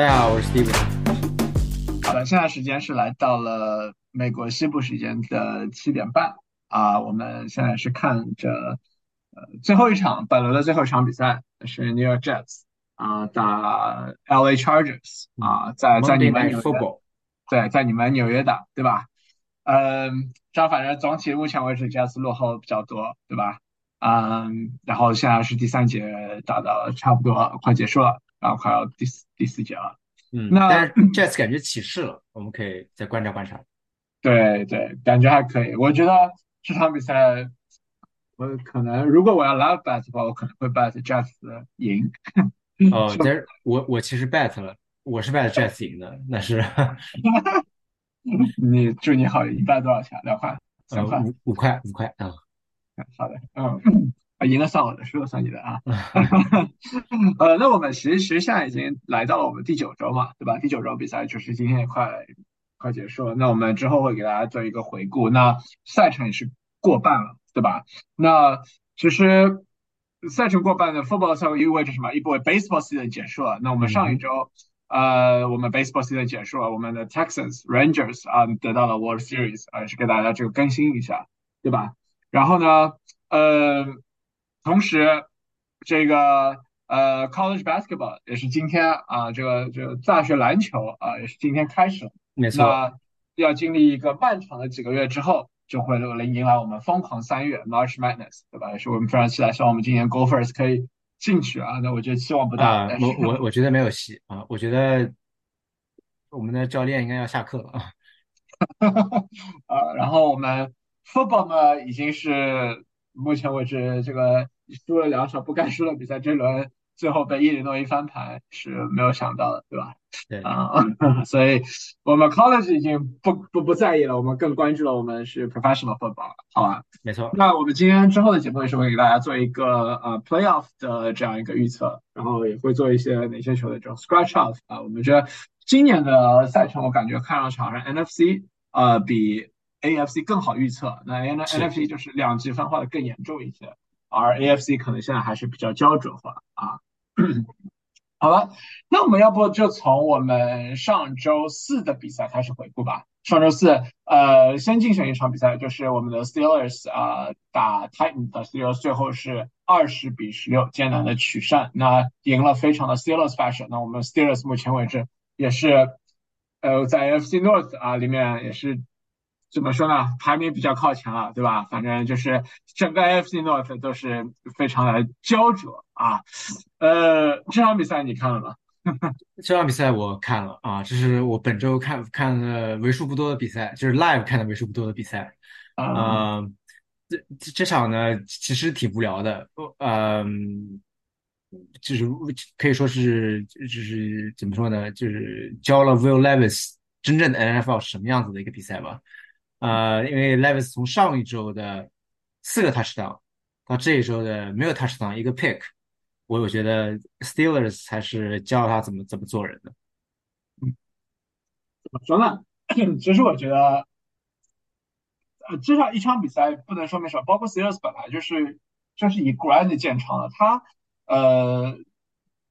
大家好，我是 Steven。好的，现在时间是来到了美国西部时间的七点半啊，我们现在是看着呃最后一场本轮的最后一场比赛是 New York Jets 啊打 LA Chargers 啊，在在你们纽约，对，在你们纽约打，对吧？嗯，这样反正总体目前为止 Jets 落后比较多，对吧？嗯，然后现在是第三节打到差不多快结束了。然后快要第四第四节了，嗯，那但是 Jets 感觉起势了，我们可以再观察观察。对对，感觉还可以。我觉得这场比赛，我可能如果我要 love bet 的话，我可能会 bet Jets 赢。哦，但是我我其实 bet 了，我是 bet Jets 赢的，那是。你祝你好，一半多少钱？两块？三块？五五块？五块？啊，好的，嗯。啊，赢了算我的，输了算你的啊。呃，那我们其实现在已经来到了我们第九周嘛，对吧？第九周比赛就是今天也快快结束了。那我们之后会给大家做一个回顾。那赛程也是过半了，对吧？那其实赛程过半的 football 赛意味着什么？意味着 baseball season 结束了。那我们上一周，呃，我们 baseball season 结束了，我们的 Texans Rangers 啊得到了 World Series 啊，是给大家这个更新一下，对吧？然后呢，呃。同时，这个呃，college basketball 也是今天啊，这个这个大学篮球啊，也是今天开始了。没错，要经历一个漫长的几个月之后，就会来迎来我们疯狂三月 March Madness，对吧？也是我们非常期待，希望我们今年 Gophers 可以进去啊。那我觉得期望不大。我我我觉得没有戏啊，我觉得我们的教练应该要下课了啊。啊，然后我们 football 呢，已经是。目前为止，这个输了两场不该输的比赛，这轮最后被伊利诺伊翻盘是没有想到的，对吧？对啊，所以我们 college 已经不不不在意了，我们更关注了我们是 professional football，好吧？没错。那我们今天之后的节目也是会给大家做一个呃 playoff 的这样一个预测，然后也会做一些哪些球队这种 scratch off 啊。我们觉得今年的赛程，我感觉看上去好像 NFC 呃比。AFC 更好预测，那 N NFC 就是两极分化的更严重一些，而 AFC 可能现在还是比较标准化啊。好了，那我们要不就从我们上周四的比赛开始回顾吧。上周四，呃，先进行一场比赛，就是我们的 Steelers 啊打 Titans，Steelers 最后是二十比十六艰难的取胜，那赢了非常的 Steelers fashion。那我们 Steelers 目前为止也是，呃，在 AFC North 啊里面也是。怎么说呢？排名比较靠前了，对吧？反正就是整个 AFC North 都是非常的焦灼啊。呃，这场比赛你看了吗？这场比赛我看了啊，这是我本周看看的为数不多的比赛，就是 live 看的为数不多的比赛。啊，这这场呢其实挺无聊的，嗯，就是可以说是就是怎么说呢？就是教了 Will Levis 真正的 NFL 是什么样子的一个比赛吧。呃，因为 Levis 从上一周的四个 touchdown 到这一周的没有 touchdown 一个 pick，我我觉得 Steelers 才是教他怎么怎么做人的。嗯，怎么说呢？其实我觉得，呃，至少一场比赛不能说明什么。包括 Steelers 本来就是就是以 Grand 见长的，他呃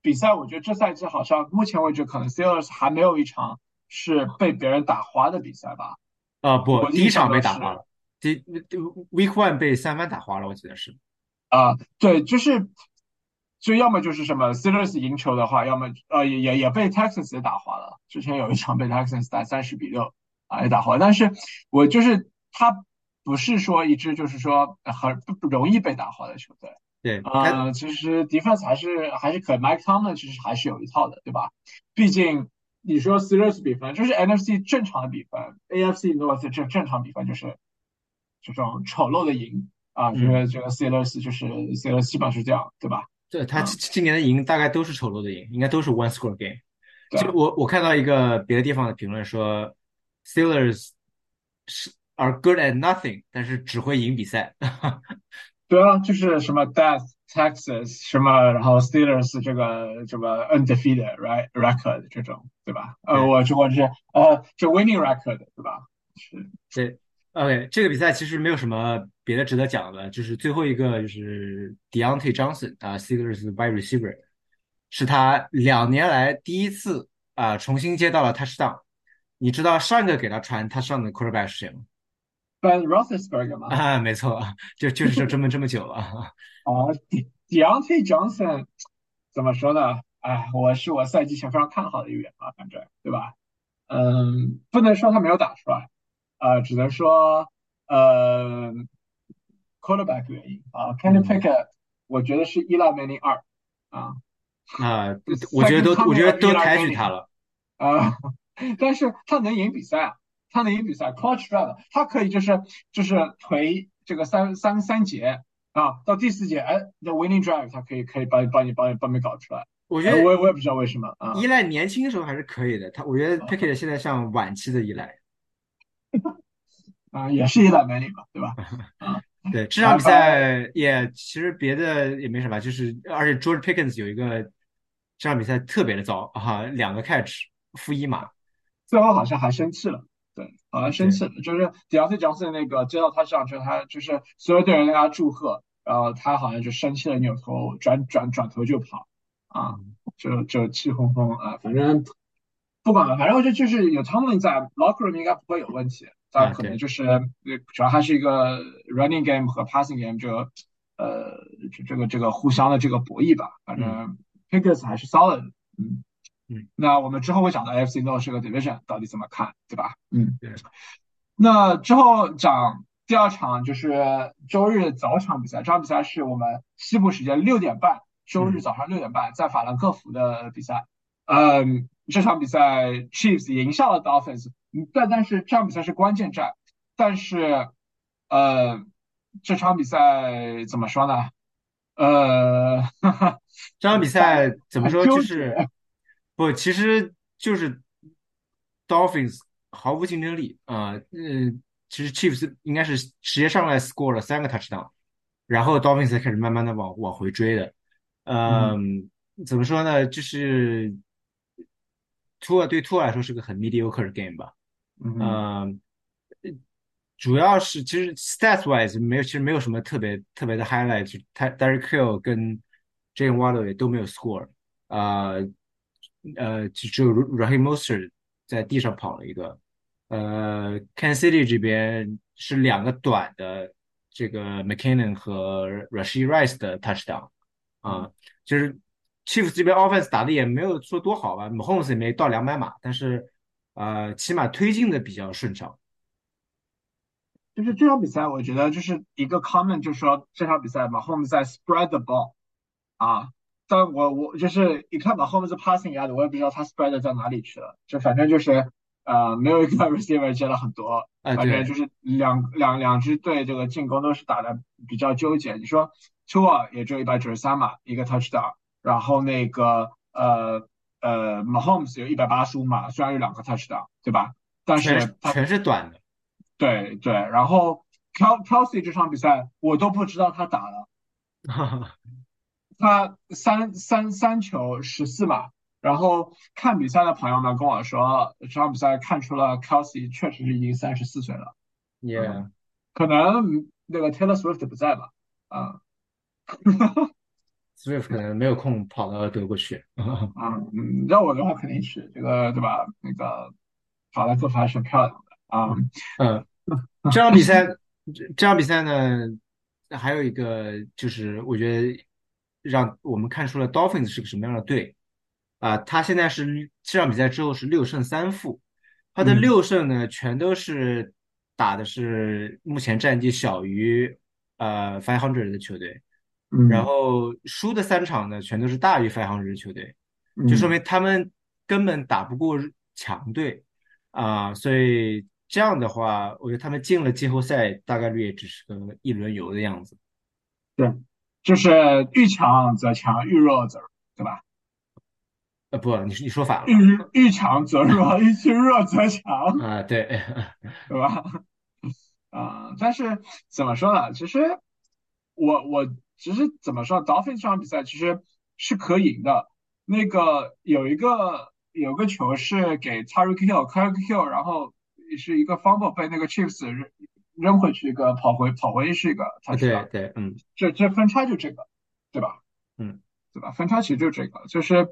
比赛，我觉得这赛季好像目前为止可能 Steelers 还没有一场是被别人打花的比赛吧。啊不，第一场被打花了，第 week one 被三番打花了，我记得是。啊，对，就是，就要么就是什么 Steelers 赢球的话，要么呃也也也被 Texans 也打花了。之前有一场被 Texans 打三十比六啊也打花，但是我就是他不是说一支就是说很不容易被打花的球队。对，嗯，其实 defense 还是还是可 Mike Tomlin 其实还是有一套的，对吧？毕竟。你说 Steelers 比分就是 NFC 正常的比分，AFC North 正正常比分就是这种丑陋的赢啊，因为这个 Steelers 就是 Steelers 基本是这样，对吧？对他今年的赢大概都是丑陋的赢，应该都是 one score game。就我我看到一个别的地方的评论说，Steelers 是 are good at nothing，但是只会赢比赛。对啊，就是什么 Death Texas 什么，然后 Steelers 这个什么 undefeated right record 这种，对吧？呃，我这我是呃，这 winning record 对吧？是。对，OK，这个比赛其实没有什么别的值得讲的，就是最后一个就是 Deontay Johnson 啊，Steelers wide receiver，是他两年来第一次啊、重新接到了 touchdown。你知道上一个给他传 touchdown 的 quarterback 是谁吗？Ben Roethlisberger 吗？啊，没错，就就是这这么这么久了。啊，Deontay Johnson 怎么说呢？哎，我是我赛季前非常看好的一员啊，反正对吧？嗯，不能说他没有打出来，呃，只能说呃，quarterback 原因啊，Kenny Pickett 我觉得是依赖 Manning 二啊啊，我觉得都我觉得都抬举他了。啊，但是他能赢比赛啊，他能赢比赛，clutch drive，他可以就是就是颓这个三三三节啊，到第四节，哎，那 winning drive 他可以可以把把你把你把你搞出来。我觉得我也我也不知道为什么啊，依赖年轻的时候还是可以的。他我觉得 Pickett 现在像晚期的依赖。啊，也是依赖 Manning 嘛，对吧？啊，对，这场比赛也其实别的也没什么，就是而且 George Pickens 有一个这场比赛特别的糟啊，两个 catch 负一码，最后好像还生气了。对，好像生气了，就是迪奥特·乔森那个接到他上车，他就是所有队员跟他祝贺，然后他好像就生气了，扭头转转转头就跑，啊，就就气哄哄啊，反正不管了，反正我觉得就是有 Tomlin 在，locker room 应该不会有问题，但可能就是主要还是一个 running game 和 passing game 这个呃这这个这个互相的这个博弈吧，反正 Pickers 还是 solid，嗯。嗯，那我们之后会讲到 AFC North 是个 division，到底怎么看，对吧？嗯，对。那之后讲第二场就是周日早场比赛，这场比赛是我们西部时间六点半，周日早上六点半在法兰克福的比赛。嗯，这场比赛 Chiefs 赢下了 Dolphins，但但是这场比赛是关键战，但是呃这场比赛怎么说呢？呃，这场比赛怎么说就是。不，其实就是 Dolphins 毫无竞争力啊，嗯，其实 Chiefs 应该是直接上来 score 了三个 touchdown，然后 Dolphins 才开始慢慢的往往回追的，嗯，怎么说呢？就是 Tua 对 Tua 来说是个很 mediocre 的 game 吧，嗯，主要是其实 stats wise 没有，其实没有什么特别特别的 highlight，他 Derek Hill 跟 Jalen Waddle 也都没有 score，啊。呃，就只有 Raheem Mostert 在地上跑了一个，呃，Kansas City 这边是两个短的，这个 McKinnon 和 Rashid Rice 的 touchdown，啊，就是 Chiefs 这边 offense 打的也没有说多好吧，Mahomes 也没到两百码，但是呃，起码推进的比较顺畅。就是这场比赛，我觉得就是一个 comment，就是说这场比赛 Mahomes 在 spread the ball，啊。但我我就是一看把后面是 passing 压的，我也不知道他 spread 在哪里去了，就反正就是呃没有一个 receiver 接了很多，反正就是两两两支队这个进攻都是打的比较纠结。你说 Tua 也只有一百九十三码一个 touchdown，然后那个呃呃 Mahomes 有一百八十五码，虽然有两个 touchdown，对吧？但是全是短的。对对，然后 Kelsey 这场比赛我都不知道他打了。他三三三球十四码，然后看比赛的朋友们跟我说，这场比赛看出了 Kelsey 确实是已经三十四岁了。Yeah，可能那个 Taylor Swift 不在吧？啊，Swift 可能没有空跑到德国去。啊，嗯，让我的话肯定是这个，对吧？那个法兰克福还是漂亮的啊。嗯，这场比赛，这场比赛呢，还有一个就是我觉得。让我们看出了 Dolphins 是个什么样的队啊！他现在是这场比赛之后是六胜三负，他的六胜呢全都是打的是目前战绩小于呃 five hundred 的球队，然后输的三场呢全都是大于 five hundred 的球队，就说明他们根本打不过强队啊！所以这样的话，我觉得他们进了季后赛大概率也只是个一轮游的样子。对。就是遇强则强，遇弱则弱，对吧？呃，不，你你说反了。遇遇强则弱，遇弱则强。啊，对，对吧？啊，但是怎么说呢？其实我我其实怎么说，Dolphins 这场比赛其实是可赢的。那个有一个有个球是给 Tyreek Hill，Tyreek Hill，然后是一个 fumble 被那个 Chiefs 扔回去一个，跑回跑回是一个，他对对，嗯，这这分差就这个，对吧？嗯，对吧？分差其实就这个，就是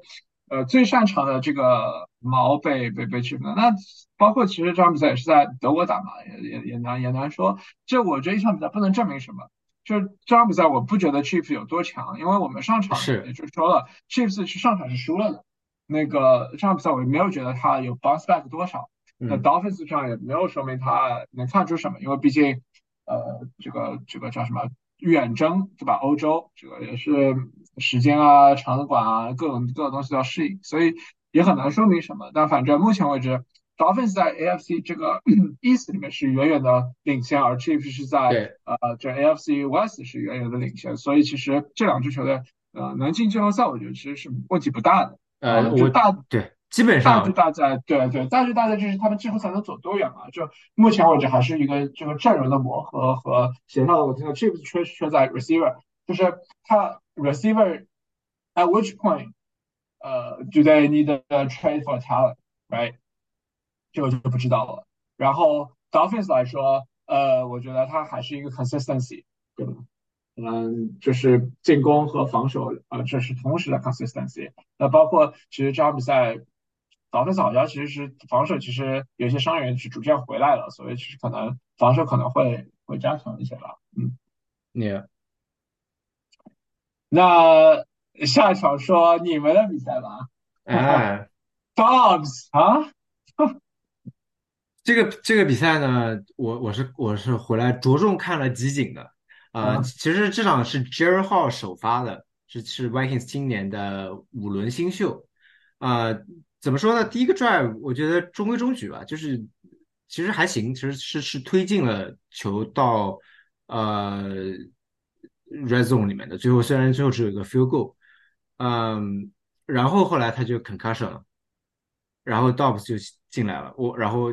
呃最擅长的这个毛被被被 Chiefs 那包括其实这场比赛也是在德国打嘛，也也也难也难说。这我觉得一场比赛不能证明什么。就是这场比赛我不觉得 Chiefs 有多强，因为我们上场也就说了，Chiefs 是上场是输了的。那个这场比赛我也没有觉得他有 bounce back 多少。那 Dolphins 上也没有说明他能看出什么，因为毕竟呃这个这个叫什么？远征对吧？欧洲这个也是时间啊、场馆啊，各种各种东西都要适应，所以也很难说明什么。但反正目前为止，Dolphins 在 AFC 这个 East 里面是远远的领先，而 Chiefs 是在呃这 AFC West 是远远的领先。所以其实这两支球队呃能进季后赛，我觉得其实是问题不大的。呃，我大对。基本上大就大在对对，大致大在就是他们之后才能走多远嘛？就目前为止还是一个这个阵容的磨合和协调的问题。Chiefs 缺缺在 receiver，就是他 receiver at which point，呃，do they need a trade for talent，right？这个就不知道了。然后 Dolphins 来说，呃，我觉得他还是一个 consistency，对吧？嗯，就是进攻和防守，呃，这是同时的 consistency。那包括其实这场比赛。早的早教其实是防守，其实有些伤员是逐渐回来了，所以其实可能防守可能会会加强一些吧。嗯，你那下一场说你们的比赛吧。哎，Dogs 啊，这个这个比赛呢，我我是我是回来着重看了集锦的啊。其实这场是 Jerry Hall 首发的，是是 Vikings 今年的五轮新秀啊。怎么说呢？第一个 drive 我觉得中规中矩吧，就是其实还行，其实是是推进了球到呃 red zone 里面的。最后虽然最后只有一个 field goal，嗯，然后后来他就 concussion 了，然后 Dobbs 就进来了。我然后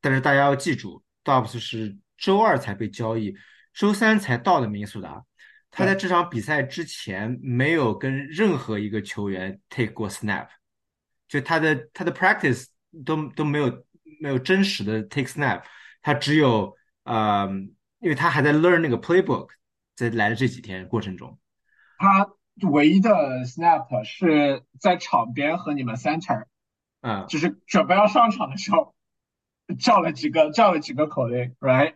但是大家要记住，Dobbs 是周二才被交易，周三才到的明尼苏达。他在这场比赛之前没有跟任何一个球员 take 过 snap。就他的他的 practice 都都没有没有真实的 take snap，他只有呃，因为他还在 learn 那个 playbook，在来的这几天过程中，他唯一的 snap 是在场边和你们 center，嗯，就是准备要上场的时候叫了几个叫了几个口令，right？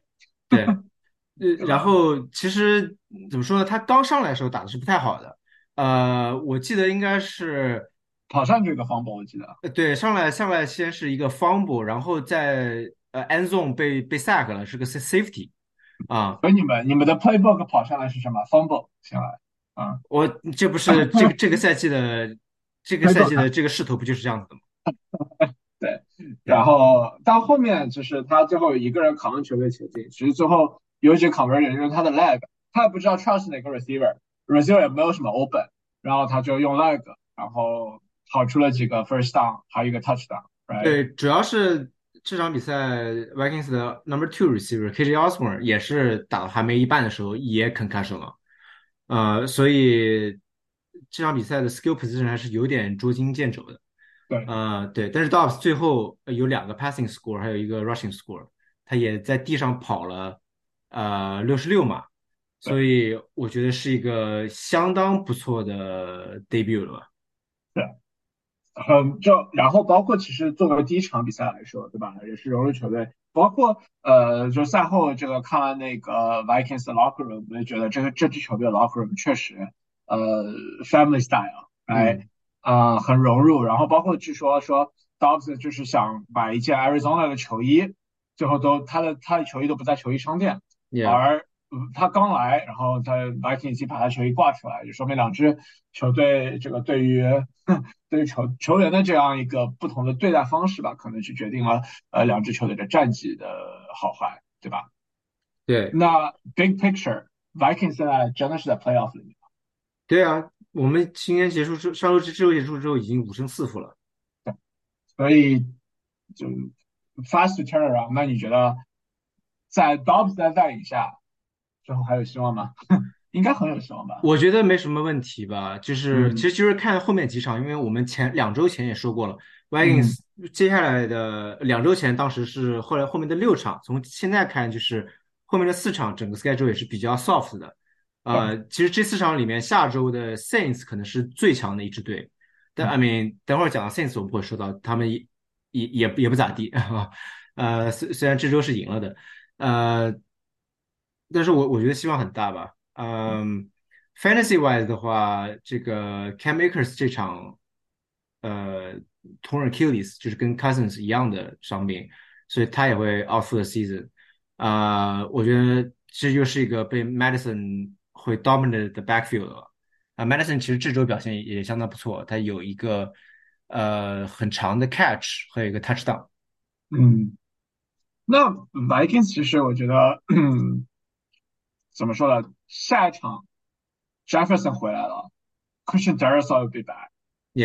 对，呃，然后其实怎么说呢？他刚上来的时候打的是不太好的，呃，我记得应该是。跑上去一个 fumble，我记得。呃，对，上来上来先是一个 fumble，然后在呃 end zone 被被 sack 了，是个 safety，啊。所以你们你们的 playbook 跑上来是什么 fumble 先来？啊，我这不是 这个这个赛季的这个赛季的这个势头不就是这样子的吗？对。然后到后面就是他最后一个人扛球队前进，其实最后有几 conversion 用他的 leg，他也不知道 trust 哪个 receiver，receiver 也没有什么 open，然后他就用 leg，然后。跑出了几个 first down，还有一个 touchdown。对，主要是这场比赛 Vikings 的 number two receiver KJ Osborne 也是打到还没一半的时候也 concussion 了，呃，所以这场比赛的 skill position 还是有点捉襟见肘的。对，呃，对，但是 Dobbs 最后有两个 passing score，还有一个 rushing score，他也在地上跑了呃六十六码，所以我觉得是一个相当不错的 debut 了吧。嗯，就然后包括其实作为第一场比赛来说，对吧？也是融入球队，包括呃，就赛后这个看完那个 Vikings 的 locker room，我也觉得这个这支球队的 locker room 确实呃 family style，哎啊很融入。然后包括据说说 Dobbs 就是想买一件 Arizona 的球衣，最后都他的他的球衣都不在球衣商店，而。他刚来，然后他 Vikings 已经把他球衣挂出来，就说明两支球队这个对于对于球球员的这样一个不同的对待方式吧，可能是决定了呃两支球队的战绩的好坏，对吧？对。那 Big Picture，Vikings 现在真的是在 Playoff 里面对啊，我们今天结束之上周之之后结束之后已经五胜四负了。对。所以就 Fast Turnaround，那你觉得在 Dobbs 的带领下？之后还有希望吗？应该很有希望吧。我觉得没什么问题吧。就是其实就是看后面几场，因为我们前两周前也说过了，Vikings 接下来的两周前，当时是后来后面的六场，从现在看就是后面的四场，整个 schedule 也是比较 soft 的。呃，其实这四场里面，下周的 Saints 可能是最强的一支队。但 I mean，等会儿讲到 Saints 我们会说到，他们也也也也不咋地啊。呃，虽虽然这周是赢了的，呃，但是我我觉得希望很大吧。嗯，Fantasy wise 的话，这个 Cam Akers 这场呃 torn Achilles 就是跟 Cousins 一样的伤病，所以他也会 out for the season。啊，我觉得这就是一个被 Madison 会 dominate 的 backfield 了。啊，Madison 其实这周表现也相当不错，他有一个呃很长的 catch 和一个 touchdown。嗯，那 Vikings 其实我觉得，怎么说呢？下一场 Jefferson 回来了，Christian Darrisaw will be back，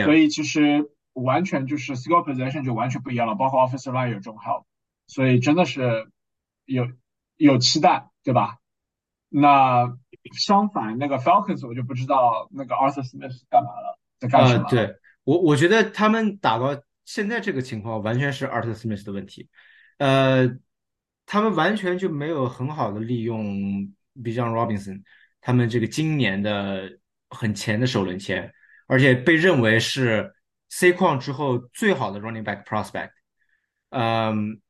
所以其实完全就是 skill position 就完全不一样了，包括 offensive line 有这种 help，所以真的是有有期待，对吧？那相反，那个 Falcons 我就不知道那个 Arthur Smith 干嘛了，在干什么？对我，我觉得他们打到现在这个情况，完全是 Arthur Smith 的问题。呃，他们完全就没有很好的利用 Bijan Robinson，他们这个今年的很前的首轮签，而且被认为是 C 矿之后最好的 running back prospect。嗯，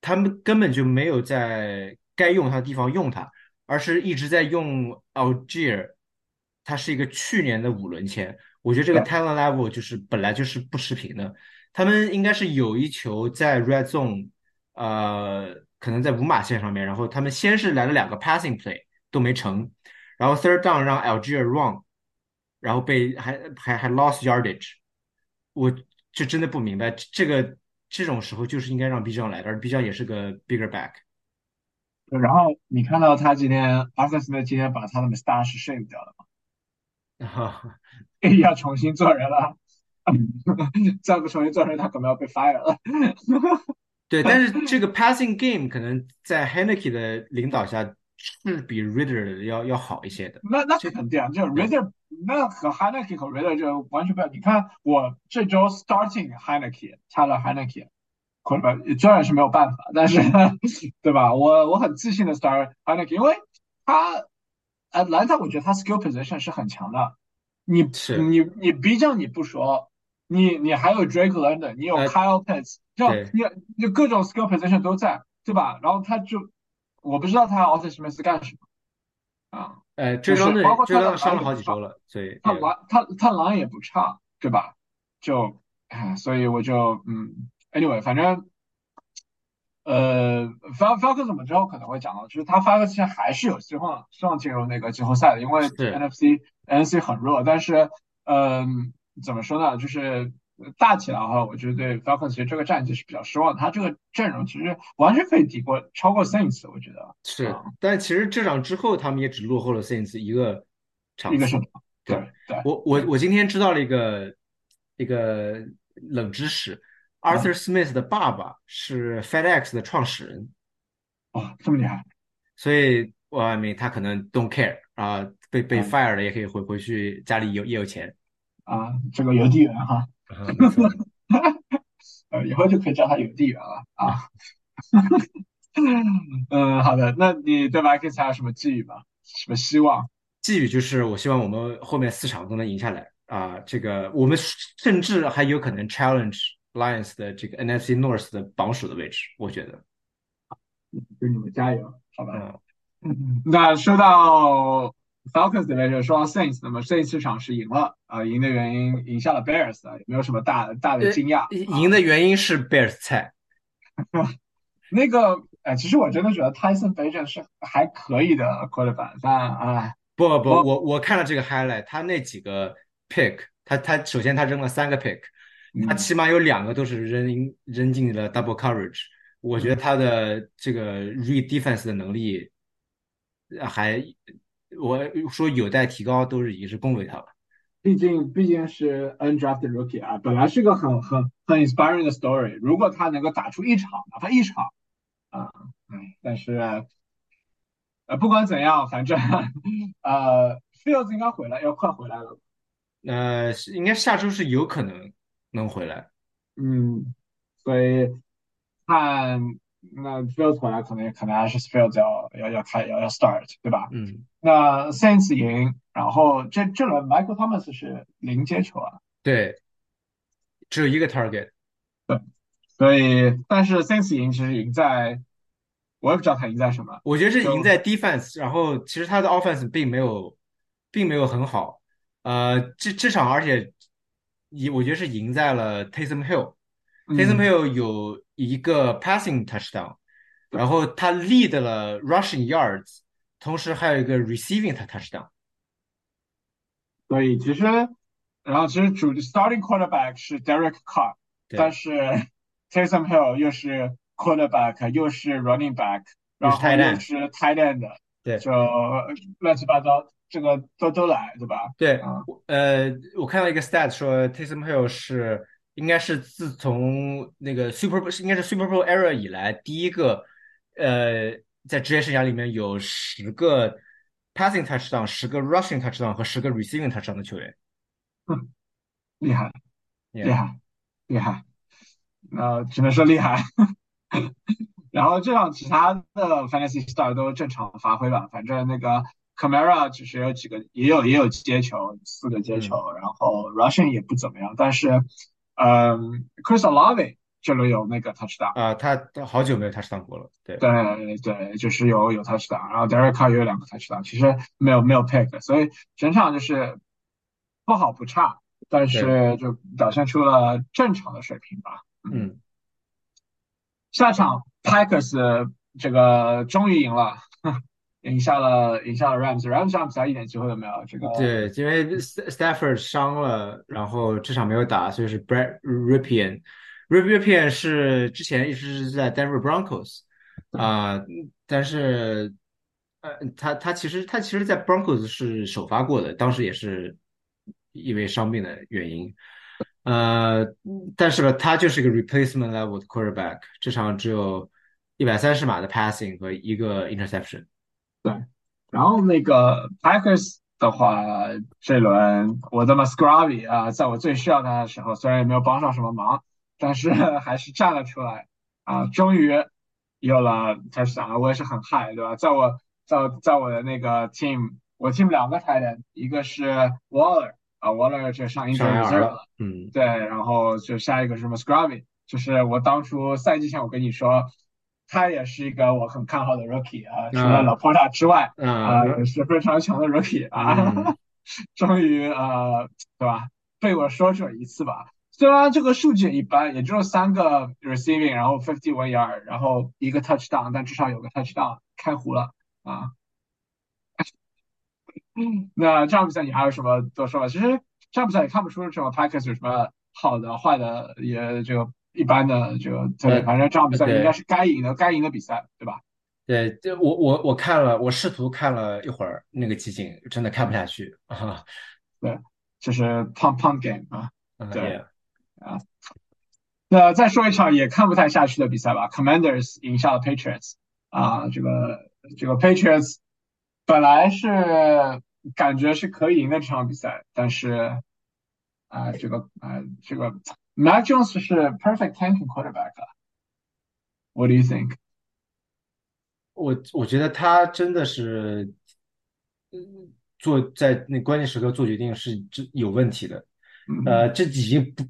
他们根本就没有在该用他的地方用他。而是一直在用 Algier，他是一个去年的五轮签，我觉得这个 talent level 就是本来就是不持平的。他们应该是有一球在 red zone，呃，可能在五码线上面，然后他们先是来了两个 passing play 都没成，然后 third down 让 Algier run，然后被还还还 lost yardage，我就真的不明白这个这种时候就是应该让 B 将来的，而 B 将也是个 bigger back。然后你看到他今天阿瑟斯呢？今天把他的 mustache shave 掉了吗？要重新做人了，再不重新做人，他可能要被 fire 了。对，但是这个 passing game 可能在 Henneke 的领导下是比 Reader 要要好一些的。那那肯定，就 Reader 那和 Henneke 和 Reader 就完全不一样。你看我这周 starting Henneke，差了 Henneke。可能这然是没有办法，但是对吧？我我很自信的 start Henneke，因为他呃兰特，我觉得他 skill position 是很强的。你你你 B 将你不说，你你还有 Drake London，你有 Kyle Pitts，就你你各种 skill position 都在，对吧？然后他就我不知道他 Austin Smith 干什么啊？呃，Drake London 伤了好几周了，所以他狼他他狼也不差，对吧？就哎，所以我就嗯。Anyway，反正，呃，Fal Falcons 我们之后可能会讲到，就是他发个现还是有希望，希望进入那个季后赛的，因为 NFC NFC 很弱。但是，嗯，怎么说呢？就是大体来的话，我觉得对 Falcons 其实这个战绩是比较失望。他这个阵容其实完全可以抵过超过 Saints，我觉得是。但其实这场之后，他们也只落后了 Saints 一个场，一个胜场。对对，我我我今天知道了一个一个冷知识。Arthur Smith 的爸爸是 FedEx 的创始人，哇，这么厉害！所以外面他可能 don't care 啊，被被 fire 了也可以回回去家里有也有钱啊，这个邮递员哈，呃，以后就可以叫他邮递员了啊。嗯，好的，那你对 Vikings 还有什么寄语吗？什么希望？寄语就是我希望我们后面四场都能赢下来啊，这个我们甚至还有可能 challenge。Lions 的这个 NFC North 的榜首的位置，我觉得，就你们加油，好吧？嗯，那说到 Falcons 这边，就说到 Saints，那么这一次场是赢了啊，赢的原因赢下了 Bears 啊，有没有什么大大的惊讶？赢的原因是 Bears 菜。那个，哎，其实我真的觉得 Tyson b a j o n 是还可以的 quarterback，但哎，不不，我我看了这个 highlight，他那几个 pick，他他首先他扔了三个 pick。他起码有两个都是扔扔进了 double coverage，我觉得他的这个 read defense 的能力还我说有待提高，都是已经是恭维他了。毕竟毕竟是 undrafted rookie 啊，本来是个很很很 inspiring 的 story。如果他能够打出一场，哪怕一场啊，哎，但是呃不管怎样，反正呃 Fields 应该回来，要快回来了。呃，应该下周是有可能。能回来，嗯，所以看那 Fields 可能可能还是 Fields 要要要开要要 start，对吧？嗯，那 Saints 赢，然后这这轮 Michael Thomas 是零接球啊，对，只有一个 target。对，所以但是 Saints 赢其实赢在，我也不知道他赢在什么，我觉得是赢在 defense，然后其实他的 offense 并没有，并没有很好。呃，这这场而且赢，我觉得是赢在了 Taysom Hill。Taysom 嗯，Hill 有一个 passing touchdown，然后他 lead 了 rushing yards，同时还有一个 receiving touchdown。所以其实，然后其实主 starting quarterback 是 Derek Carr，但，是 Taysom Hill 又是 quarterback，又是 running back，然后又。是 tight end，对。就乱七八糟，这个都都来，对吧？对，啊，呃，我看到一个 stat 说 Taysom Hill 是应该是自从那个 Super Bowl 应该是 Super Bowl era 以来第一个，呃，在职业生涯里面有十个 passing touchdown、十个 rushing touchdown 和十个 receiving touchdown 的球员。哼厉害，厉害，厉害，呃，只能说厉害。然后这样其他的 fantasy star 都正常发挥吧，反正那个 Camara 只是有几个，也有也有接球，四个接嗯球，然后 rushing 也不怎么样，但是，嗯，Chris Olave 这轮有那个 touchdown，啊、他他好久没有 touchdown 过了。对对对，就是有有 touchdown，然后 Derek Carr 也有两个 touchdown，其实没有没有 pick，所以整场就是不好不差，但，是就表现出了正常的水平吧，嗯。嗯。下场 Packers 这个终于赢了，赢下了赢下了 Rams，Rams 这场比赛一点机会都没有。这个对，因为 Stafford 伤了，然后这场没有打，所以是 Brad Ripien。Rip Ripien 是之前一直是在 Denver Broncos 啊、但是呃，他他其实他其实，在 Broncos 是首发过的，当时也是因为伤病的原因。呃，但是吧，他就是一个 replacement level 的 quarterback，这场只有一百三十码的 passing 和一个 interception。对，然后那个 Packers 的话，这轮我的 Musgrave 啊，在我最需要他的时候，虽然也没有帮上什么忙，但是 还是站了出来啊，终于有了 touchdown，我也是很嗨，对吧？在我在我在我的那个 team，我 team 两个 tight end，一个是 Waller 啊，Waller 就上 reserve 了，了。嗯，对，然后就下一个是 Musgrave，就是我当初赛季前我跟你说，他也是一个我很看好的 rookie 啊，除了啊老 Porta 之外，啊、啊，也是非常强的 rookie 嗯。啊，终于呃，对吧？被我说准一次吧。虽然这个数据一般，也只有三个 receiving，然后 fifty one yard，然后一个 touchdown，但至少有个 touchdown，开胡了啊。那这场比赛你还有什么多说吗？其实这场比赛也看不出什么 Packers 有什么好的、坏的，也这个一般的这个特呃，点。反正这场比赛应该是该赢的、该赢的比赛，对吧？对，这我我我看了，我试图看了一会儿那个集锦，真的看不下去啊，对，就是 pump pump game 啊，嗯，对也啊。那再说一场也看不太下去的比赛吧，Commanders 赢下了 Patriots 啊，这个这个 Patriots 本来是感觉是可以赢的这场比赛，但是啊，这个啊这个 Mac Jones 是 perfect tanking quarterback 啊，What do you think？我我觉得他真的是，嗯，做在那关键时刻做决定是这有问题的，嗯，呃，这已经不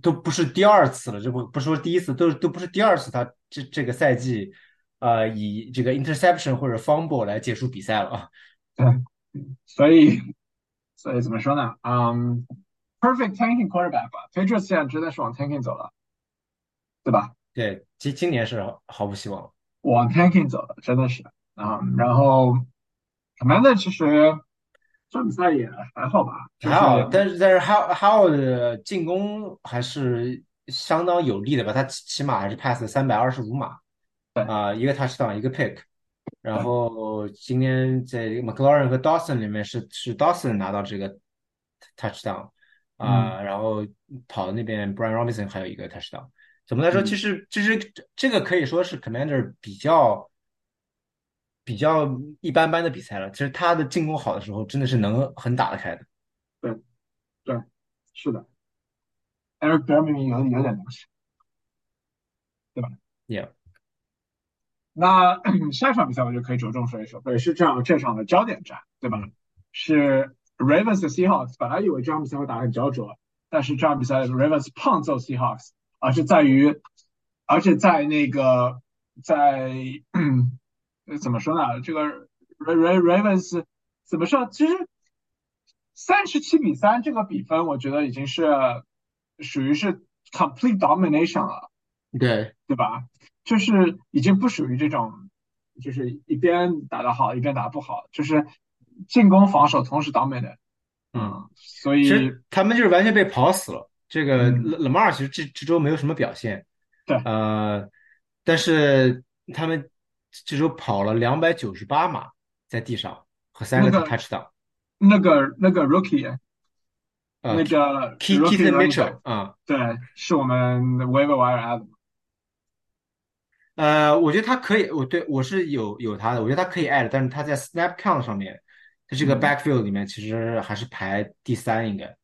都不是第二次了，这不不说第一次，都都不是第二次他这这个赛季，呃，以这个 interception 或者 fumble 来结束比赛了啊。对，所以所以怎么说呢？嗯，perfect tanking quarterback 吧，Patriots 现在真的是往 tanking 走了，对吧？对，今今年是毫无希望了。往 tanking 走了，真的是啊。然后 Commander 其实这场比赛也还好吧，就是还好，但是但是 How How 的进攻还是相当有力的吧？他起起码还是 pass 三百二十五码对啊、一个 touchdown，一个 pick。然，后今天在 McLaurin 和 Dawson 里面是是 Dawson 拿到这个 touchdown 嗯啊、然后跑的那边 Brian Robinson 还有一个 touchdown。总的来说，其嗯，实其实这这个可以说是 Commander 比较比较一般般的比赛了。其实他的进攻好的时候，真的是能很打得开的。对对，是的，Eric e n 有有点东西，对吧？Yeah，那 下一场比赛我就可以着重说一说，对，是这样这场的焦点战，对吧？嗯是 Ravens 的 Seahawks，本来以为这场比赛会打得很焦灼，但是这场比赛 Ravens 胖揍 Seahawks，而是在于，而且在那个在 怎么说呢？这个 Ravens 怎么说？其实三十七比三这个比分，我觉得已经是属于是 complete domination 了，对对吧？就是已经不属于这种，就是一边打得好，一边打不好，就是进攻防守同时 dominate。嗯，所以其实他们就是完全被跑死了。这个 Lamar 其实这这周没有什么表现，对，呃，但是他们这周跑了两百九十八码在地上和三个 touchdown。那个那个 rookie，那个 Keith Mitchell 啊，对，是我们 waiver wire add。呃，我觉得他可以，我对我是有有他的，我觉得他可以 add，但是他在 snap count 上面。这个 backfield 里面其实还是排第三，应该。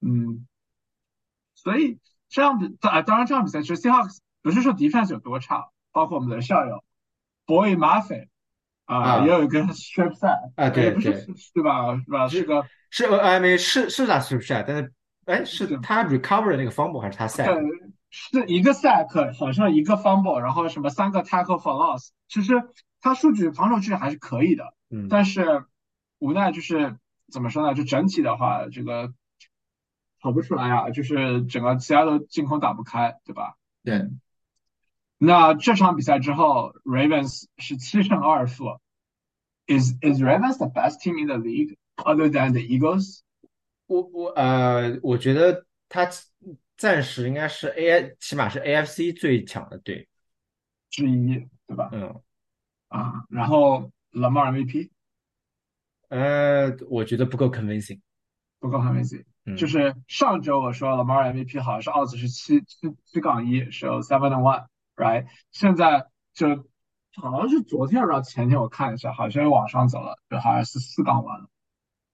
嗯，所以这样比当当然这场比赛其实 Seahawks 不是说 defense 有多差，包括我们的校友 Boy Murphy 啊，也有一个 strip sack 啊，对对，对吧？是吧？是个是呃，没是是打 strip sack，但是哎，是他 recover 那个 fumble 还是他 sack？是一个 sack，好像一个 fumble，然后什么三个 tackle for loss，其实他数据防守质还是可以的，嗯，但是。无奈就是怎么说呢？就整体的话，这个跑不出来啊，就是整个其他的进攻打不开，对吧？对。那这场比赛之后，Ravens 是七胜二负。Is is Ravens the best team in the league other than the Eagles？我我呃，我觉得他暂时应该是 A，起码是 AFC 最强的队之一，对吧？嗯。啊，然后 Lamar MVP。呃，我觉得不够 convincing，不够 convincing。就是上周我说 Lamar MVP 好像是 odds 是七七七杠一，是有 seven and one，right？现在就好像是昨天然后前天我看一下，好像又往上走了，就好像是四杠 one 了。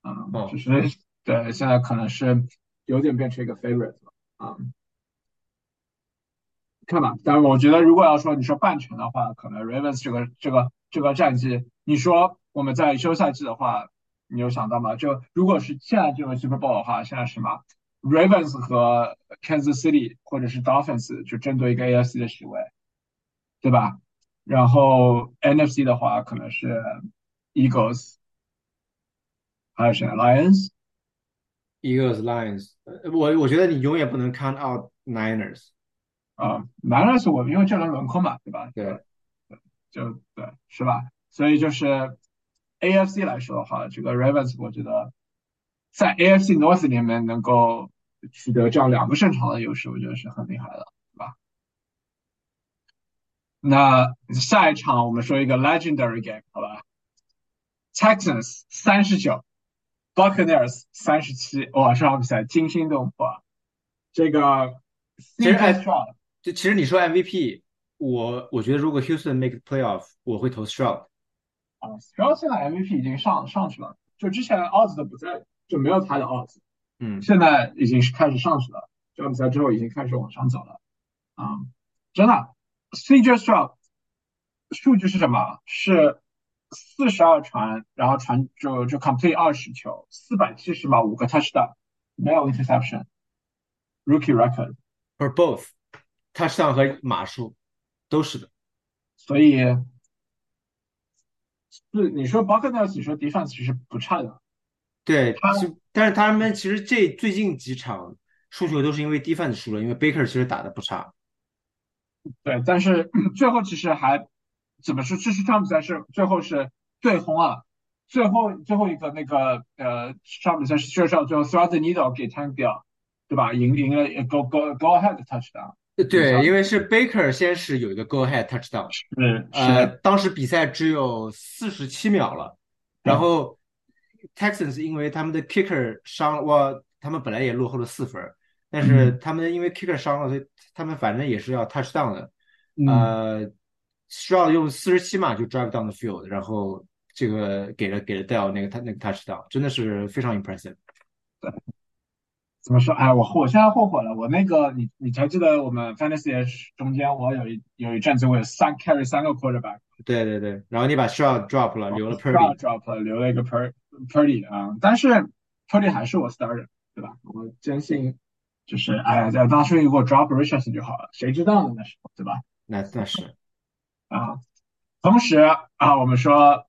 嗯，就是对，现在可能是有点变成一个 favorite 了。啊，看吧。但是我觉得如果要说你说半程的话，可能 Ravens 这个这个这个战绩，你说。我们在休赛季的话，你有想到吗？就如果是现在进入 Super Bowl 的话，现在是什么？Ravens 和 Kansas City 或者是 Dolphins 就争夺一个 AFC 的席位，对吧？然后 NFC 的话，可能是 Eagles，还有谁？Lions，Eagles Lions。我我觉得你永远不能 count out Niners。啊，Niners 我因为这轮轮空嘛，对吧？对，就对，是吧？所以就是。AFC 来说的话，这个 Ravens 我觉得在 AFC North 里面能够取得这样两个胜场的优势，我觉得是很厉害的，对吧？那下一场我们说一个 Legendary Game，好吧？Texans 三十九，Buccaneers 三十七，哇，这场比赛惊心动魄。这个其实就其实你说 MVP，我我觉得如果 Houston make playoff，我会投 Stroud。啊，主要现在 MVP 已经上上去了，就之前 odds 的不在，就没有他的 odds，嗯，现在已经是开始上去了，这场比赛之后已经开始往上走了，啊，真的，CJ Stroud 数据是什么？是四十二传，然后传就就 complete 二十球，四百七十码，五个 touchdown，没有 interception，rookie record for both，touchdown 和码数都是的，所以。是你说 Buccaneers，你说 defense 其实不差的，对，他但是他们其实这最近几场输球都是因为 defense 输了，因为 Baker 其实打的不差，对，但是最后其实还怎么说？这是场比赛是最后是对轰啊，最后最后一个那个呃上比赛是就是最后 throw the needle 给 tank 掉，对吧？赢赢了 go go go ahead touchdown。对，因为是 Baker 先是有一个 Go Ahead Touchdown，嗯，呃，当时比赛只有四十七秒了，然后 Texans 因为他们的 Kicker 伤，哇，他们本来也落后了四分，但是他们因为 Kicker 伤了，所以他们反正也是要 Touchdown 的，呃，需要用四十七码就 Drive down the field，然后这个给了给了 Dell 那个他那个 Touchdown，真的是非常 impressive。对。怎么说？哎，我我现在后悔了。我那个，你你还记得我们 Fantasy 中间，我有一有一阵子我有三 carry 三个 quarterback。对对对。然后你把 Shaw drop 了，留了 Purdy。drop 了，留了一个 Pur Purdy 啊。但是 Purdy 还是我 starter，对吧？我坚信就是哎呀，在当初如果 drop Richardson 就好了，谁知道呢？那时候对吧？那那是啊，同时啊，我们说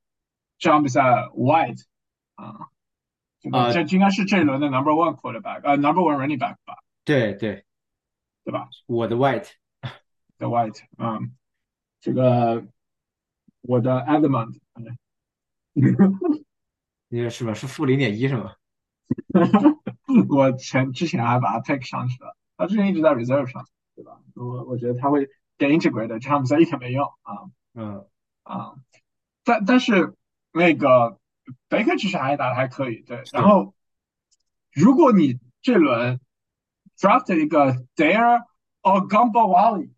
这场比赛 White 啊，这个这应该是这一轮的 number one quarterback，呃，number one running back 吧？对对对吧？我的 White，the White，嗯，这个我的 Edmond，你个是吧？是负零点一是吗？我前之前还把他 take 上去了，他之前一直在 reserve 上，对吧？我我觉得他会 get integrated，这场比赛一点没用啊，嗯啊，但但是那个 Baker 其实还打的还可以，对。然后如果你这轮 draft 一个 Dare or Gumbo Wally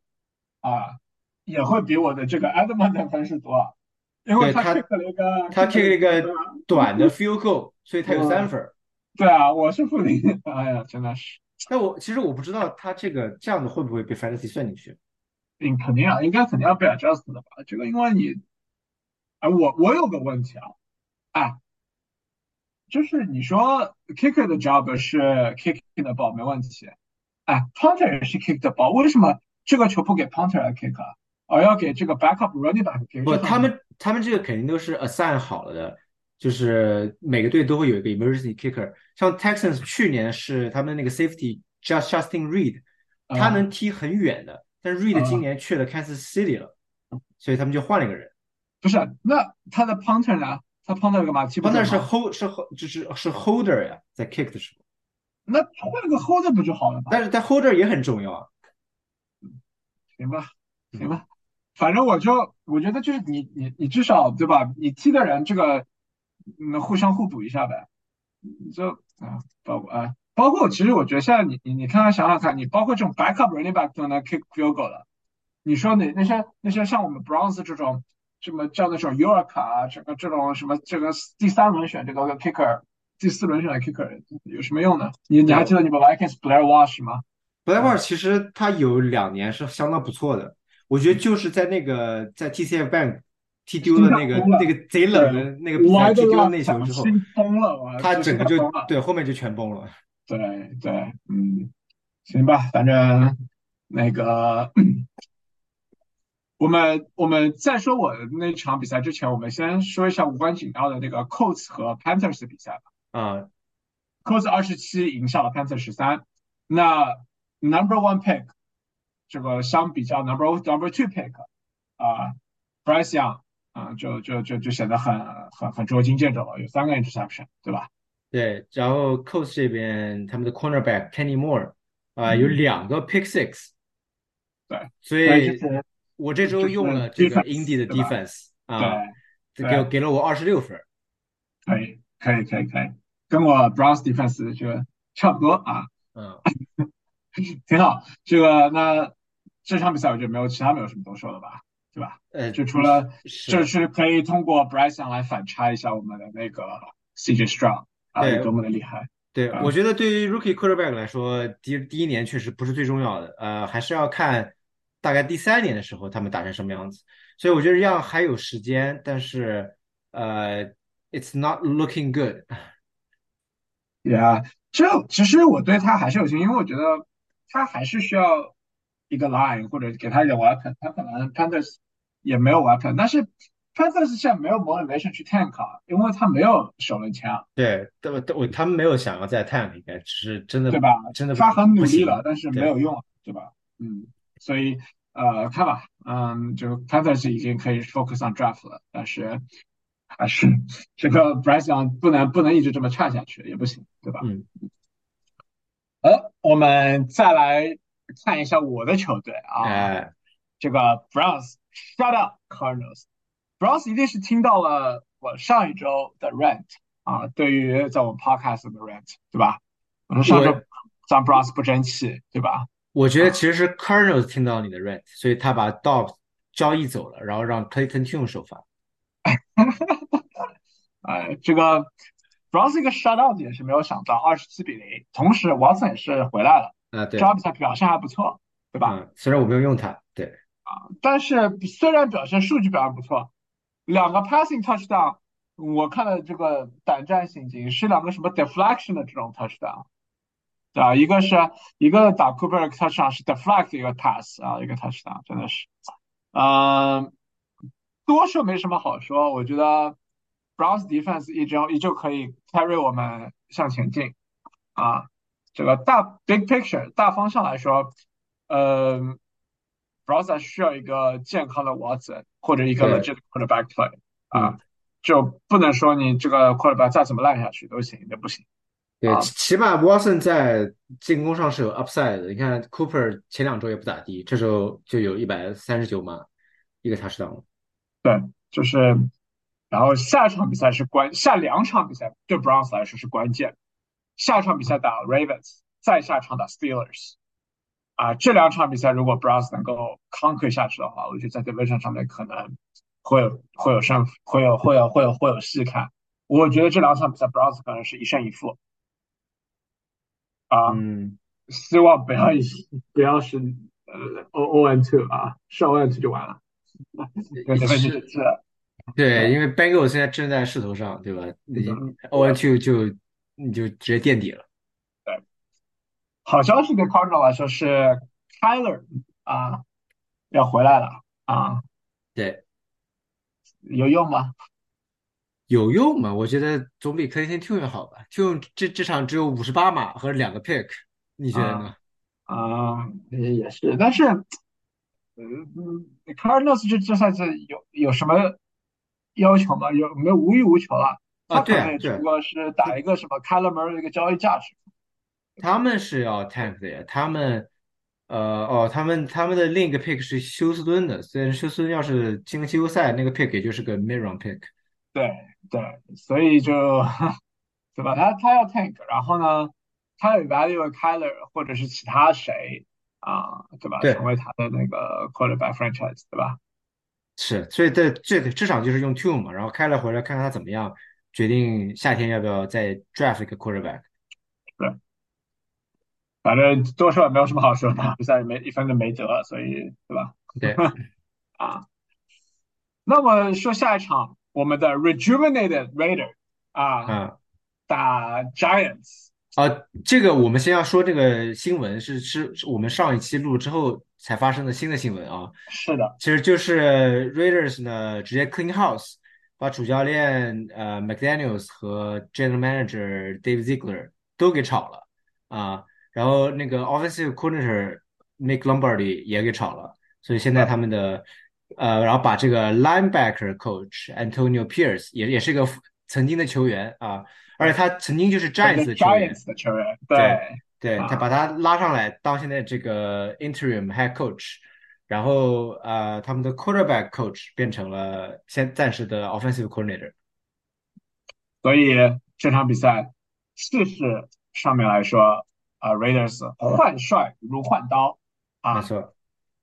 啊，也会比我的这个 Edmond 分数多，因为他 kick 了一个他 kick 了一个短的 field goal，所以他有三分。对啊，我是负零，哎呀，真的是。但我其实我不知道他这个这样子会不会被 fantasy 算进去？嗯，肯定啊，应该肯定要被 adjust 的吧？这个因为你，哎，我我有个问题啊，哎，就是你说 kicker 的 job 是 kicking 的 ball 没问题，哎，punter 也是 kick 的 ball，为什么这个球不给 punter 来 kick，啊而要给这个 backup running back kick？不，他们他们这个肯定都是 assign 好了的。就是每个队都会有一个 emergency kicker，像 Texans 去年是他们那个 safety just Justin Reed，他能踢很远的，但是 Reed 今年去了 Kansas City 了，所以他们就换了一个人。不是，那他的 punter 呢？他 punter 干嘛？punter 是 hold 是 hold 就是是 holder 呀，在 kick 的时候。那换个 holder 不就好了吗？但是在 holder 也很重要啊。行吧，行吧，反正我就我觉得就是你你你至少对吧？你踢的人这个。嗯互相互补一下呗，就啊，包括啊，包括其实我觉得现在你你你看看想想看，你包括这种 backup running back 都能 kick field goal 了，你说那那些那些像我们 Browns 这种这么叫那种 York 啊，这个这种什么这个第三轮选这个 kicker，第四轮选 kicker 有什么用呢？你你还记得你们 Vikings Blair Walsh 吗？Blair Walsh 其实他有两年是相当不错的，我觉得就是在那个在 TCF Bank。踢丢了那个那个贼冷的那个比赛，踢丢了那球之后，崩了，他整个就对后面就全崩了。对对，嗯，行吧，反正那个我们我们在说我的那场比赛之前，我们先说一下无关紧要的那个 Colts 和 Panthers 的比赛吧。啊，Colts 二十七赢下了 Panthers 十三。那 Number One Pick 这个相比较 Number Number Two Pick 啊，Bryce Young。啊，就就就就显得很很很捉襟见肘了，有三个 interception，对吧？对，然后 Coast 这边他们的 cornerback Kenny Moore 啊，有两个 pick six，对，所以我这周用了这个 Indy 的 defense 啊，给给了我二十六分，可以可以可以可以，跟我 Browns defense 就差不多啊，嗯，挺好，这个那这场比赛我就没有其他没有什么多说的吧。对吧？呃，就除了就是可以通过 Bryson 来反差一下我们的那个 CJ Strong 啊，有多么的厉害。对，我觉得对于 Rookie Quarterback 来说，第第一年确实不是最重要的，呃，还是要看大概第三年的时候他们打成什么样子。所以我觉得这样还有时间，但是呃，It's not looking good。Yeah，这其实我对他还是有信心，因为我觉得他还是需要一个 line 或者给他一点 weapon，他可能 Panthers。也没有 weapon，但是 Panthers 现在没有 motivation 去 tank，因为他没有手轮枪。对，对，对，他们没有想要再 tank，应该只是真的，对吧？真的，他很努力了，但是没有用，对吧？嗯，所以呃，看吧，嗯，就 Panthers 已经可以 focus on draft 了，但是还是这个 Bryce 不能不能一直这么差下去，也不行，对吧？嗯。呃，我们再来看一下我的球队啊，这个 Browns。Shut up, Cardinals，Browns 一定是听到了我上一周的 rant 啊，对于在我们 podcast 的 rant，对吧？我们上周咱 Browns 不争气，对吧？我觉得其实是 Cardinals 听到你的 rant，所以他把 Dobbs 交易走了，然后让 Clayton Tune 首发。哎，这个 Bros 一个 shut out 也是没有想到，二十七比零，同时 Watson 也是回来了，啊，对，这场比赛表现还不错，对吧？嗯，虽然我没有用他，对。啊，但是虽然表现数据表现不错，两个 passing touchdown，我看了这个胆战心惊，是两个什么 deflection 的这种 touchdown，对吧？一个是一个打 Cooper touchdown 是 deflect 一个 pass 啊，一个 touchdown 真的是，嗯，多说没什么好说，我觉得 Browns defense 依旧依旧可以 carry 我们向前进啊。这个大 big picture 大方向来说，呃，Browns 需要一个健康的 Watson 或者一个 legit quarterback play 啊，就不能说你这个 quarterback 再怎么烂下去都行，那不行。对，起码 Watson 在进攻上是有 upside 的。你看 Cooper 前两周也不咋地，这周就有一百三十九码，一个 touchdown。对，就是，然后下一场比赛是关，下两场比赛对 Browns 来说是关键。下场比赛打 Ravens，再下场打 Steelers。啊，这两场比赛如果 Browns 能够 conquer 下去的话，我觉得在 division 上面可能会有会有胜，会有会有会有会有戏看。我觉得这两场比赛 Browns 可能是一胜一负。啊，嗯，希望不要不要是呃 O O N two 啊，是 O N two 就完了。对，是是，对，因为 Bengals 现在正在势头上，对吧？O N two 就你就直接垫底了。对，好消息对 Cardinal 来说是 Tyler 啊要回来了啊，对，有用吗？有用吗？我觉得总比 Clinton Tune 好吧。Tune 这这场只有五十八码和两个 pick，你觉得呢？啊，也是，但是，嗯嗯，Cardinals 这这赛季有有什么要求吗？有没有无欲无求了？啊，对啊，只不过是打一个什么 c a l a m e r 的一个交易价值。他们是要 tank 的呀，他们，呃，哦，他们他们的另一个 pick 是休斯敦的，虽然休斯敦要是进了季后赛，那个 pick 也就是个 mid round pick。对对，所以就 对吧？他他要 tank，然后呢，他有 value Kyler 或者是其他谁啊，对吧？成为他的那个 quarterback franchise，对吧？是，所以这这至少就是用 two 嘛，然后 Kyler 回来看看他怎么样。决定夏天要不要再 draft 一个 quarterback？对，反正多说也没有什么好说的，比赛没一分都没得，所以对吧？对，啊，那么说下一场，我们的 rejuvenated Raider 啊，打 Giants 啊，这个我们先要说这个新闻是是是我们上一期录之后才发生的新的新闻啊，是的，其实就是 Raiders 呢直接 clean house。把主教练呃 McDaniel's 和 General Manager Dave Ziegler 都给炒了啊，然后那个 Offensive Coordinator Nick Lombardi 也给炒了，所以现在他们的呃，然后把这个 Linebacker Coach Antonio Pierce 也也是个曾经的球员啊，而且他曾经就是 Giants 的球员，的球员，对对，他把他拉上来当现在这个 Interim Head Coach。然后呃，他们的 quarterback coach 变成了现暂时的 offensive coordinator，所以这场比赛事实上面来说，啊，Raiders 换帅如换刀啊，没错。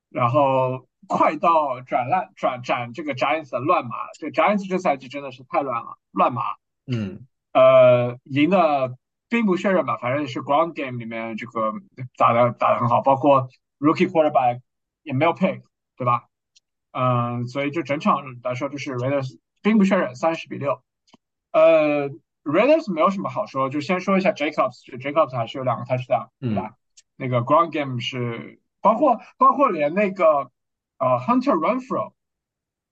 然后快到转烂转转这个 Giants 的乱麻，这 Giants 这赛季真的是太乱了，乱码。嗯，呃，赢的并不确认吧，反正是 ground game 里面这个打的打的很好，包括 rookie quarterback。也没有 pick，对吧？嗯，所以就整场来说，就是 Raiders 并不确认三十比六。呃，Raiders 没有什么好说，就先说一下 Jacobs，就 Jacobs 还是有两个 touchdown，对吧？那个 ground game 是包括包括连那个呃 Hunter Renfro，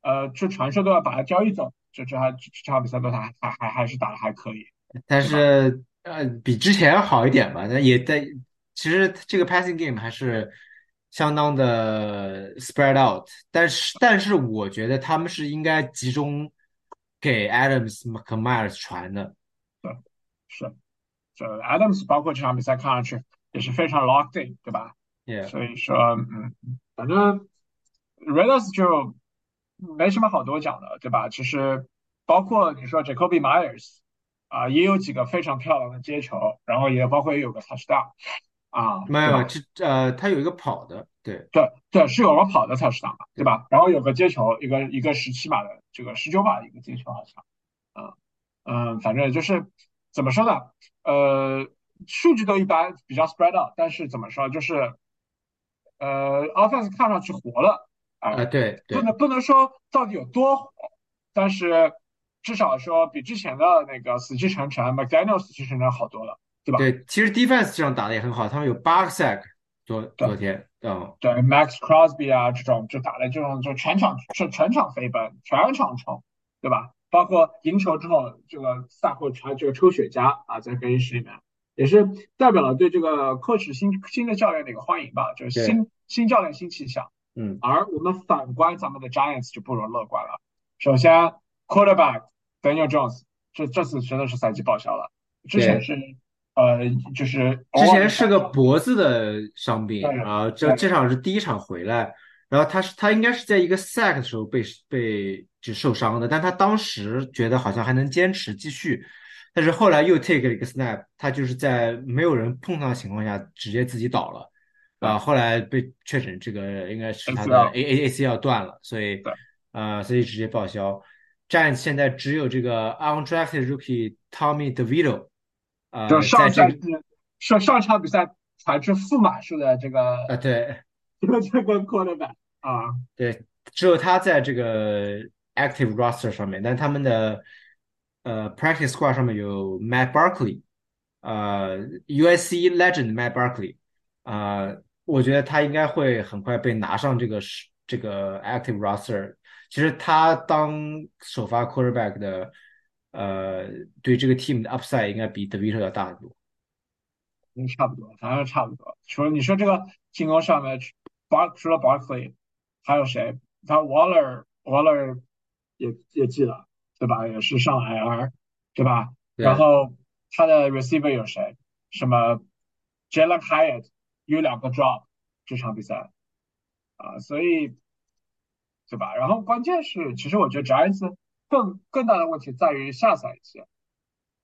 呃，这传说都要把他交易走，这这还这场比赛都还还还还是打的还可以。但是呃，比之前好一点吧，但也在其实这个 passing game 还是。相当的 spread out，但是但是我觉得他们是应该集中给 Adams 和 Myers 传的。对，是，这 Adams 包括这场比赛看上去也是非常 locked in，对吧？Yeah。所以说，嗯，反正 Raiders 就没什么好多讲的，对吧？其实包括你说 Jacoby Myers 啊，也有几个非常漂亮的接球，然后也包括也有个 touchdown。啊，没有，这呃，他有一个跑的，对对对，是有个跑的 touchdown 嘛，对吧？然后有个接球，一个一个十七码的，这个十九码的一个接球好像，嗯嗯，反正就是怎么说呢？呃，数据都一般，比较 spread out，但是怎么说，就是呃，offense 看上去活了啊，对，不能不能说到底有多火，但是至少说比之前的那个死气沉沉，McDaniel 死气沉沉好多了。对吧？对，其实 defense 这样打的也很好，他们有八个 sack，昨昨对天，嗯，对，Max Crosby 啊这种就打的这种就全场是全场飞奔，全场冲，对吧？包括赢球之后，这个赛后传这个抽雪茄啊，在更衣室里面，也是代表了对这个 coach 新新的教练的一个欢迎吧，就是新新教练新气象。嗯，而我们反观咱们的 Giants 就不容乐观了。首先，quarterback Daniel Jones 这这次真的是赛季报销了，之前是呃就是之前是个脖子的伤病，对然后这这场是第一场回来，然后他是他应该是在一个 sack 的时候被被就受伤的，但他当时觉得好像还能坚持继续，但是后来又 take 了一个 snap，他就是在没有人碰他的情况下直接自己倒了，啊，后来被确诊这个应该是他的 A A A C 要断了，所以呃所以直接报销。Giants 现在只有这个 undrafted rookie Tommy DeVito，呃，就上在赛季上上场比赛传出负码数的这个啊，对，这个这个 quarterback 啊，对，只有他在这个 active roster 上面，但他们的呃 practice squad 上面有 Matt Barkley，呃 USC legend Matt Barkley，啊，我觉得他应该会很快被拿上这个是这个 active roster。其实他当首发 quarterback 的，呃，对这个 team 的 upside 应该比 DeVito 要大很多。嗯，差不多，反正差不多。除了你说这个进攻上面，Bar 除了 Barkley，还有谁？他 Waller Waller 也也记了，对吧？也是上 IR，对吧？然后他的 receiver 有谁？什么 Jalen Hyatt 有两个 drop 这场比赛啊，所以。对吧？然后关键是，其实我觉得 Giants 更更大的问题在于下赛季。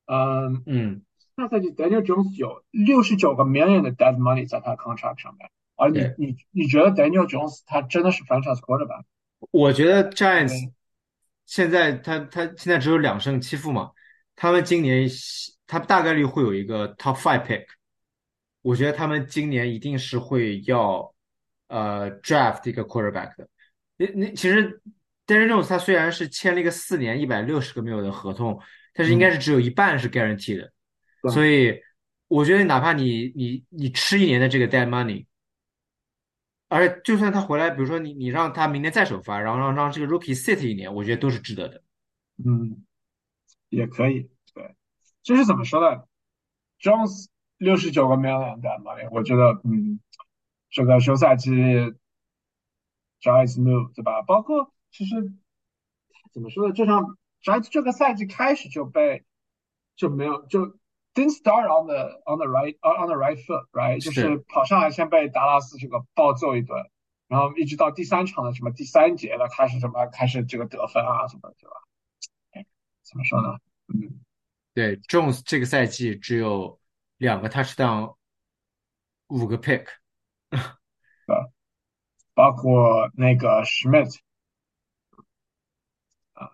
嗯嗯，下赛季 Daniel Jones 有六十九个 million 的 dead money 在他 contract 上面，而你你你觉得 Daniel Jones 他真的是 franchise quarterback？我觉得 Giants 现在他他现在只有两胜七负嘛，他们今年他大概率会有一个 top five pick。我觉得他们今年一定是会要呃 draft 一个 quarterback 的。你你其实，Daniel Jones 他虽然是签了一个四年一百六十个 mil 的合同，但是应该是只有一半是 guarantee 的，所以我觉得哪怕你你你吃一年的这个 dead money，而且就算他回来，比如说你你让他明年再首发，然后让让这个 rookie sit 一年，我觉得都是值得的。嗯，也可以，对，这是怎么说呢？Jones 六十九个 million dead money，我觉得嗯，这个休赛期。Giants move 对吧？包括其实怎么说呢？这场 Giants 这个赛季开始就被就没有就 didn't start on the on the right on the right foot right，就是跑上来先被达拉斯这个暴揍一顿，然后一直到第三场的什么第三节了开始什么开始这个得分啊什么对吧？哎，怎么说呢？嗯，对，Jones 这个赛季只有两个 touchdown，五个 pick，啊。包括那个 Schmidt 啊，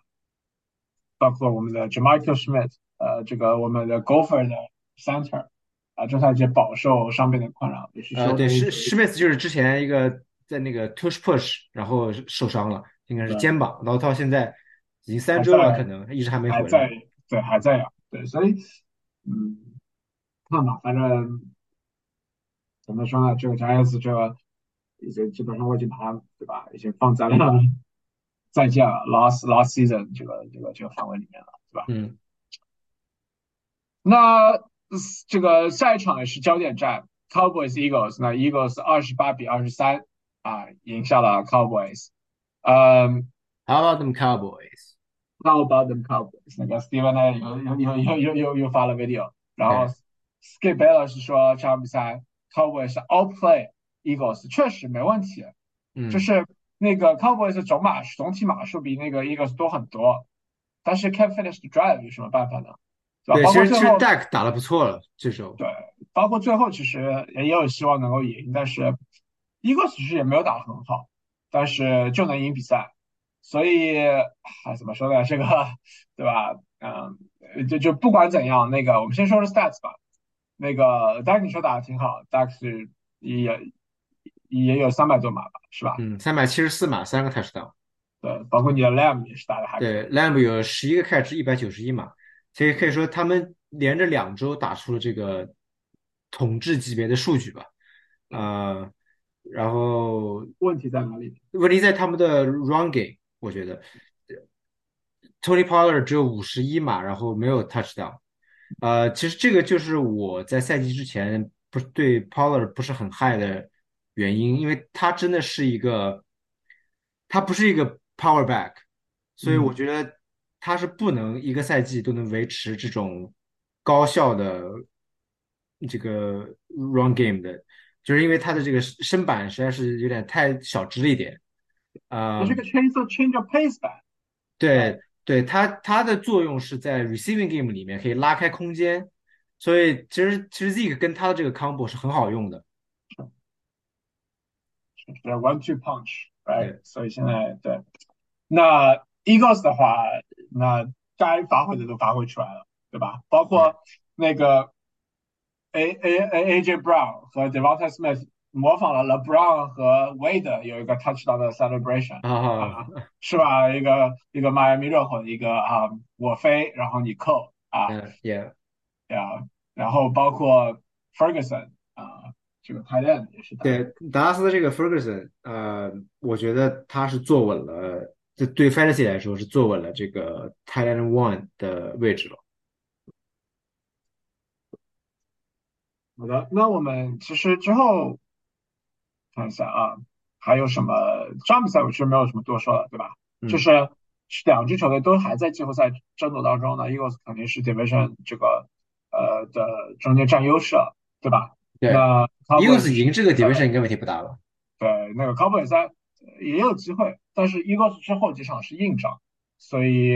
包括我们的 Jamichael Schmidt，呃，这个我们的 Gopher 的 Center 啊，这赛季饱受伤病的困扰，也是呃，对，Schmidt 就是之前一个在那个 Tush Push，然后受伤了，应该是肩膀，然后到现在已经三周了，可能一直还没回来。还在，对，还在呀，对，所以，嗯，看吧，反正怎么说呢，这个 Giants 这个。已经基本上我已经把它对吧，已经放在了再见了 last last season 这个这个这个范围里面了，对吧？嗯。那这个下一场也是焦点战，Cowboys Eagles，那 Eagles 二十八比二十三啊赢下了 Cowboys。嗯，How about them Cowboys？How about them Cowboys？那个 Steven 呢有有有有有有有发了 video，然后 Skip Bayless 是说这场比赛 Cowboys outplay。Eagles 确实没问题，嗯，就是那个 Cowboys 总码总体码数比那个 Eagles 多很多，但是 can't finish the drive 有什么办法呢？对，其实其实 Dak 打的不错了，这时候对，包括最后其实也有希望能够赢，但是 Eagles 其实也没有打得很好，但是就能赢比赛，所以哎怎么说呢？这个对吧？嗯，就就不管怎样，那个我们先说说 stats 吧。那个 Dak 你说打的挺好，Dak 是也。也有三百多码吧，是吧？嗯，三百七十四码，三个 touchdown。对，包括你的 Lamb 也是打的还对，Lamb 有十一个 catch，一百九十一码，所以可以说他们连着两周打出了这个统治级别的数据吧，呃，然后问题在哪里？问题在他们的 run game，我觉得 Tony Pollard 只有五十一码，然后没有 touchdown，呃，其实这个就是我在赛季之前不是对 Pollard 不是很嗨的原因，因为他真的是一个，他不是一个 power back，所以我嗯，觉得他是不能一个赛季都能维持这种高效的这个 run game 的，就是因为他的这个身板实在是有点太小只了一点。啊、这是个 change of change pace back，right？对对，它它的作用是在 receiving game 里面可以拉开空间，所以其实其实 Zeke 跟他的这个 combo 是很好用的。是 one two punch，right？所以现在对，那 Eagles 的话，那该发挥的都发挥出来了，对吧？包括那个 A A A A J Brown 和 Devonta Smith 模仿了 LeBron 和 Wade 有一个 touchdown 的 celebration 是吧？一个一个迈阿密热火的一个啊，我飞，然后你扣啊，嗯也对啊，然后包括 Ferguson 啊，这个 tight end 也是打对，达拉斯的这个 Ferguson，呃，我觉得他是坐稳了，这对 Fantasy 来说是坐稳了这个 Thailand One 的位置了。好的，那我们其实之后看一下啊，还有什么？上场比赛我其实没有什么多说的，对吧？就嗯，是两支球队都还在季后赛争夺当中呢，Eagles 肯定是 Division 这个呃的中间占优势了，对吧？对那 Cowboys，Eagles 赢这个 division 呃应该问题不大了。对那个 Cowboys 赛也有机会，但是 Eagles 之后几场是硬仗，所以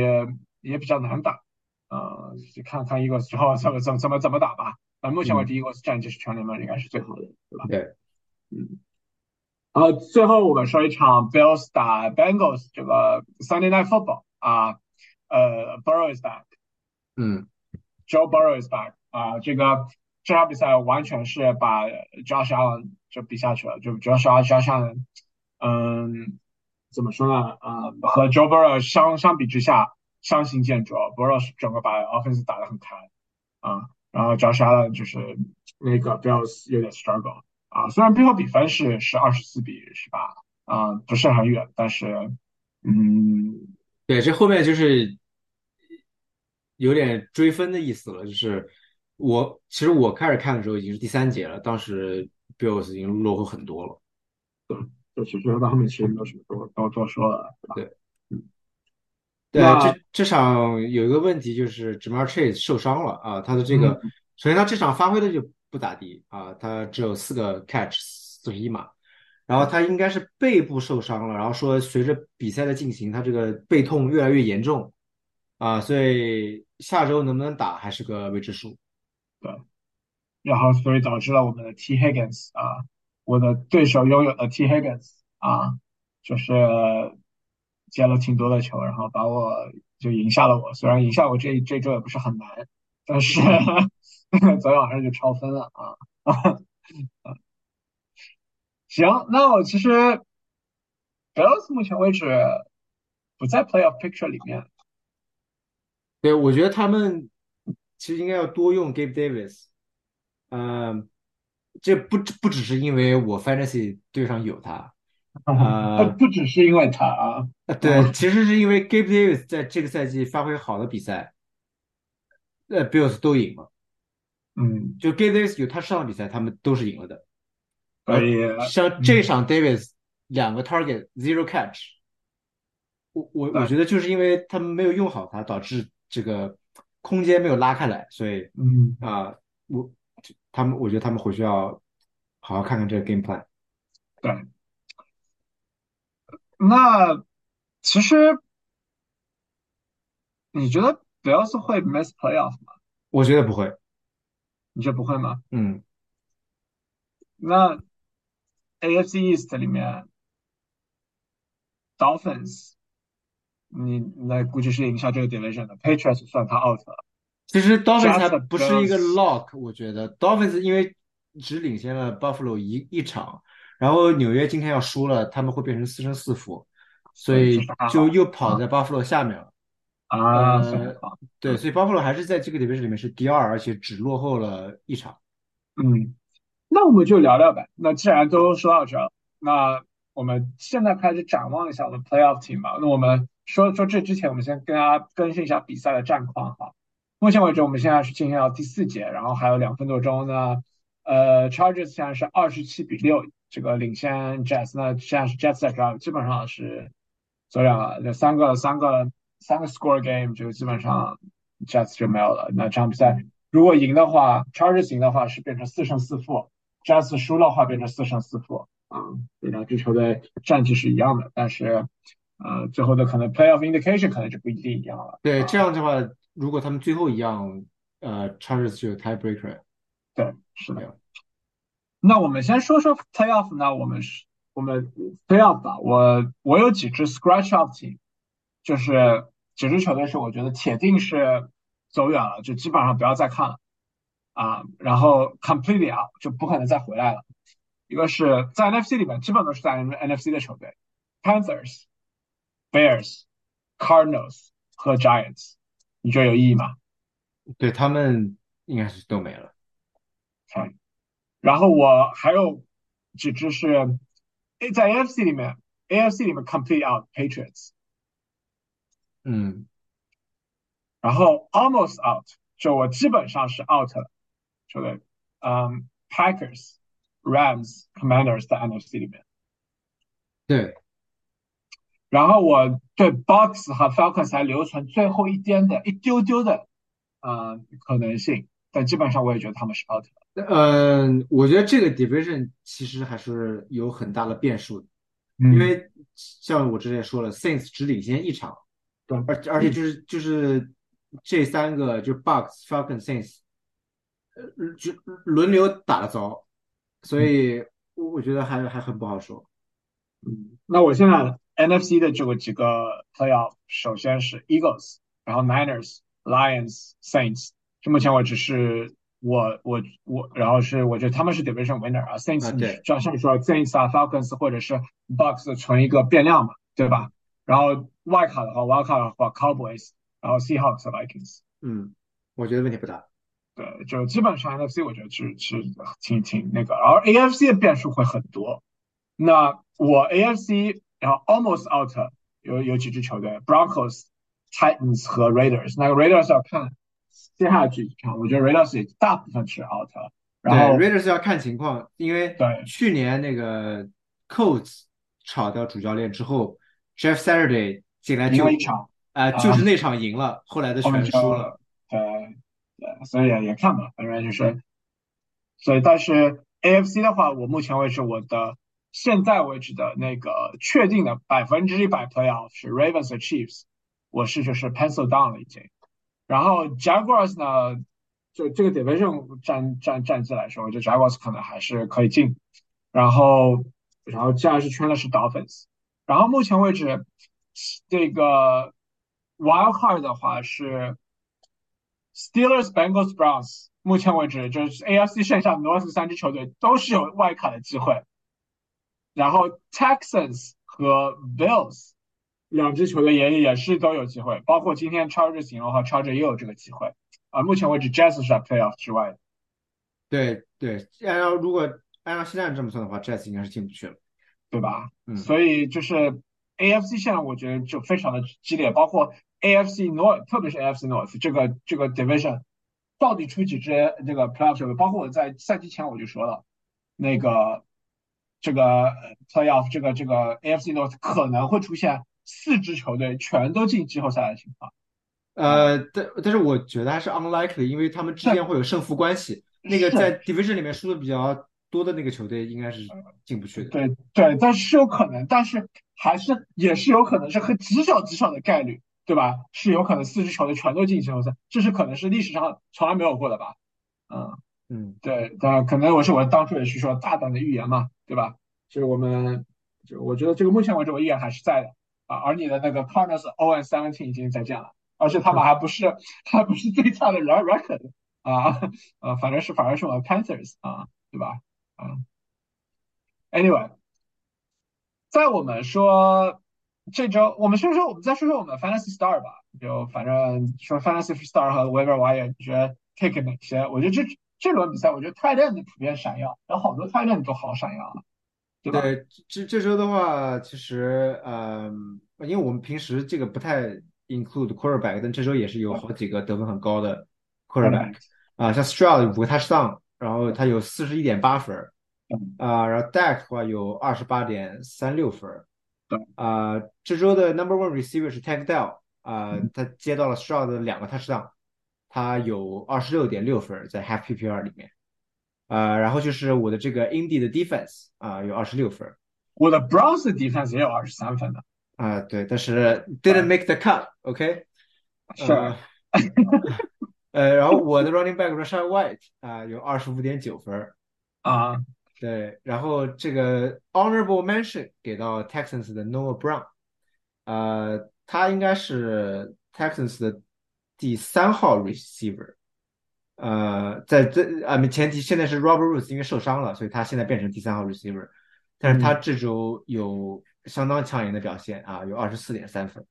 也比较难打。呃，就看看 Eagles 之后怎么怎么怎么怎么打吧。那目前为嗯，止，Eagles 战绩是全联盟应该是最好的，对吧？对，嗯。然后最后我们说一场 Bills 打 Bengals 这个 Sunday Night Football 啊，呃，Burrow is back，Joe 嗯，Burrow is back 啊，这个这场比赛完全是把 Josh Allen 就比下去了，就主要是 Josh Allen，嗯，怎么说呢？啊、和 Joe Burrow 相相比之下，相形见绌，Burrow 是整个把 offense 打得很开啊，然后 Josh Allen 就是那个 Bills 有点 struggle。啊，虽然最后比分是是二十四比十八，啊，不是很远，但是，嗯，对，这后面就是有点追分的意思了，就是我其实我开始看的时候已经是第三节了，当时 Bills 已经落后很多了。对就其实到后面其实没有什么多多多说了，对吧？对这这场有一个问题就是 Jamar Chase 受伤了啊，他的这个嗯首先他这场发挥的就不咋地啊，他只有四个 catch 四十一码，然后他应该是背部受伤了，然后说随着比赛的进行，他这个背痛越来越严重。啊，所以下周能不能打还是个未知数。对，然后所以导致了我们的 T Higgins 啊，我的对手拥有的 T Higgins 啊，就是接了挺多的球，然后把我就赢下了我，虽然赢下我这这周也不是很难，但是 昨天晚上就超分了啊。行，那我其实 Bills 目前为止不在 Playoff Picture 里面。对，我觉得他们其实应该要多用 Gabe Davis，嗯、这不不只是因为我 Fantasy 队上有他，啊，呃，不只是因为他啊，对，其实是因为 Gabe Davis 在这个赛季发挥好的比赛，呃，Bills 都赢了。嗯，就 Davis 有他上场比赛，他们都是赢了的。然后所以，像这嗯，场 Davis 两个 target zero catch，我我我，觉得就是因为他们没有用好它，导致这个空间没有拉开来，所以嗯，啊、我他们我觉得他们回去要好好看看这个 game plan。对。那其实你觉得 Bills 会 miss playoff 吗？我觉得不会，你觉得不会吗？嗯，那 AFC East 里面 Dolphins，你那估计是赢下这个 division 的，Patriots 算他 out 了其实 Dolphins 还不是一个 lock，我觉得 Dolphins 因为只领先了 Buffalo 一一场，然后纽约今天要输了，他们会变成四胜四负，所以就又跑啊在 Buffalo 下面了。啊，对，嗯所以 Buffalo 还是在这个 division 里面是第二，而且只落后了一场。嗯，那我们就聊聊呗。那既然都说到这儿，那我们现在开始展望一下我们 playoff team 吧。那我们说说这之前，我们先跟大家更新一下比赛的战况哈。目前为止，我们现在是进行到第四节，然后还有两分多钟呢。呃，Chargers 现在是二十七比六，这个领先 Jets。那现在是 Jets 在这基本上是走两个，这三个三个三个 score game 就基本上 Jets 就没有了。那这场比赛如果赢的话，Chargers 赢的话是变成四胜四负；Jets 输的话变成四胜四负。啊，这两支球队战绩是一样的，但是呃，最后的可能 playoff indication 可能就不一定一样了。对，这样的话，如果他们最后一样，呃，Chargers 就 tiebreaker。对，是的。那我们先说说 playoff 呢？我们是，我们 playoff 吧。我我有几支 scratch off team，就是几支球队是我觉得铁定是走远了，就基本上不要再看了啊。然后 completely out 就不可能再回来了。一个是在 NFC 里面，基本都是在 NFC 的球队，Panthers、Bears、Cardinals 和 Giants，你觉得有意义吗？对他们应该是都没了。嗯，然后我还有几支是 A 在 AFC 里面，AFC 里面 complete out Patriots，嗯，然后 almost out 就我基本上是 out 了，球队，嗯，Packers、Rams、Commanders 在 NFC 里面，对，然后我对 Bucks 和 Falcons 还留存最后一点的一丢丢的，呃，可能性，但基本上我也觉得他们是 out 了。嗯，我觉得这个 division 其实还是有很大的变数的，因为像我之前说了，Saints 只领先一场，对，而而且就是就是这三个就 Bucks、Falcons、Saints，呃，就轮流打的糟，所以我我觉得还还很不好说。嗯，那我现在 NFC 的这个几个 playoff，首先是 Eagles，然后 Niners、Lions、Saints，这目前为止是。我我我，然后是我觉得他们是 division winner 啊，Saints 就像你说 Saints 啊，Falcons 或者是 Bucks 存一个变量嘛，对吧？然后外卡的话，wild 卡的话，Cowboys，然后 Seahawks、Vikings，嗯，我觉得问题不大。对，就基本上 NFC 我觉得是是挺挺那个，然后 AFC 的变数会很多。那我 AFC 然后 almost out 有有几支球队，Broncos、Titans 和 Raiders，那个 Raiders 要看。接下去看，我觉得 Raiders 也大部分是 out，然后 Raiders 要看情况，因为对去年那个 Colts 炒掉主教练之后，Jeff Saturday 进来就一场，啊，就是那场赢了，后来的全输了。对对，所以也也看吧，反正就是，所以但是 AFC 的话，我目前为止我的现在为止的那个确定的百分之一百 playoff 是 Ravens 和 Chiefs，我是就是 pencil down 了已经。然后 Jaguars 呢，就这个 division 战战战绩来说，我觉得 Jaguars 可能还是可以进。然后，然后接下来是圈的是 Dolphins。然后目前为止，这个 Wild Card 的话是 Steelers、Bengals、Browns。目前为止，就是 AFC 剩下 North 三支球队都是有外卡的机会。然后 Texans 和 Bills。两支球队也也是都有机会，包括今天 Chargers 赢的话，Chargers 也有这个机会。啊，目前为止，Jets 是在 Playoff 之外的。对对，按照如果按照现在这么算的话，Jets 应该是进不去了，对吧？嗯。所以就是 AFC 现在我觉得就非常的激烈，包括 AFC North，特别是 AFC North 这个这个 Division 到底出几支这个 Playoff 球队？包括我在赛季前我就说了，那个这个 Playoff 这个这个 AFC North 可能会出现。四支球队全都进季后赛的情况，呃，但但是我觉得还是 unlikely，因为他们之间会有胜负关系。那个在 division 里面输的比较多的那个球队应该是进不去的。对对，但是有可能，但是还是也是有可能是很极少极少的概率，对吧？是有可能四支球队全都进季后赛，这是可能是历史上从来没有过的吧？嗯嗯，对，但可能我是我当初也是说大胆的预言嘛，对吧？就是我们就我觉得这个目前为止我依然还是在的。啊，而你的那个 partners O and Seventeen 已经再见了，而且他们还不是 还不是最差的 record 啊，呃，反正是反而是我的 Panthers 啊，对吧？啊，Anyway，在我们说这周，我们说说我们再说说我们 Fantasy Star 吧，就反正说 Fantasy Star 和 Waiver Wire，你觉得 take 哪些？我觉得这这轮比赛我觉得泰练的普遍闪耀，有好多泰练都好闪耀啊，对吧？对，这这周的话，其实呃，因为我们平时这个不太 include quarterback，但这周也是有好几个得分很高的 quarterback 啊，像 Stroud 五个 touchdown，然后他有四十一点八分啊，然后 Dak 的话有二十八点三六分啊，这周的 number one receiver 是 Tank Dell 啊，他接到了 Stroud 的两个 touchdown，他有二十六点六分在 half PPR 里面。啊，然后就是我的这个 Indy 的 defense 啊，有二十六分。我的 Browns defense 也有二十三分的。啊，对，但是 didn't make the cut，OK？是。呃，然后我的 running back Rashad White 啊，有二十五点九分。啊，对，然后这个 honorable mention 给到 Texans 的 Noah Brown，呃，他应该是 Texans 的第三号 receiver。呃，在这啊，前提现在是 Robert Woods 因为受伤了，所以他现在变成第三号 receiver，但是他这周有相当抢眼的表现啊，有二十四点三分。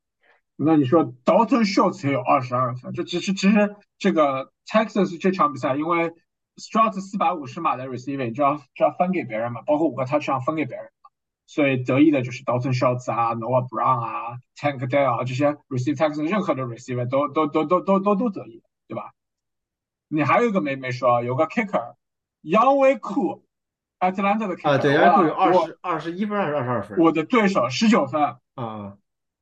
那你说 Dalton Schultz 也有二十二分，这其实其实这个 Texas 这场比赛，因为 Stroud 四百五十码的 receiver 就要就要分给别人嘛，包括五个 touchdown 分给别人嘛，所以得意的就是 Dalton Schultz 啊，Noah Brown 啊，Tank Dell 啊这些 receive Texas 任何的 receiver 都都都都都都都得意，对吧？你还有一个没没说，有个 kicker，杨威库，Atlanta 的 kicker 啊，对，杨威库有二十二十一分还是二十二分？我的对手十九分啊！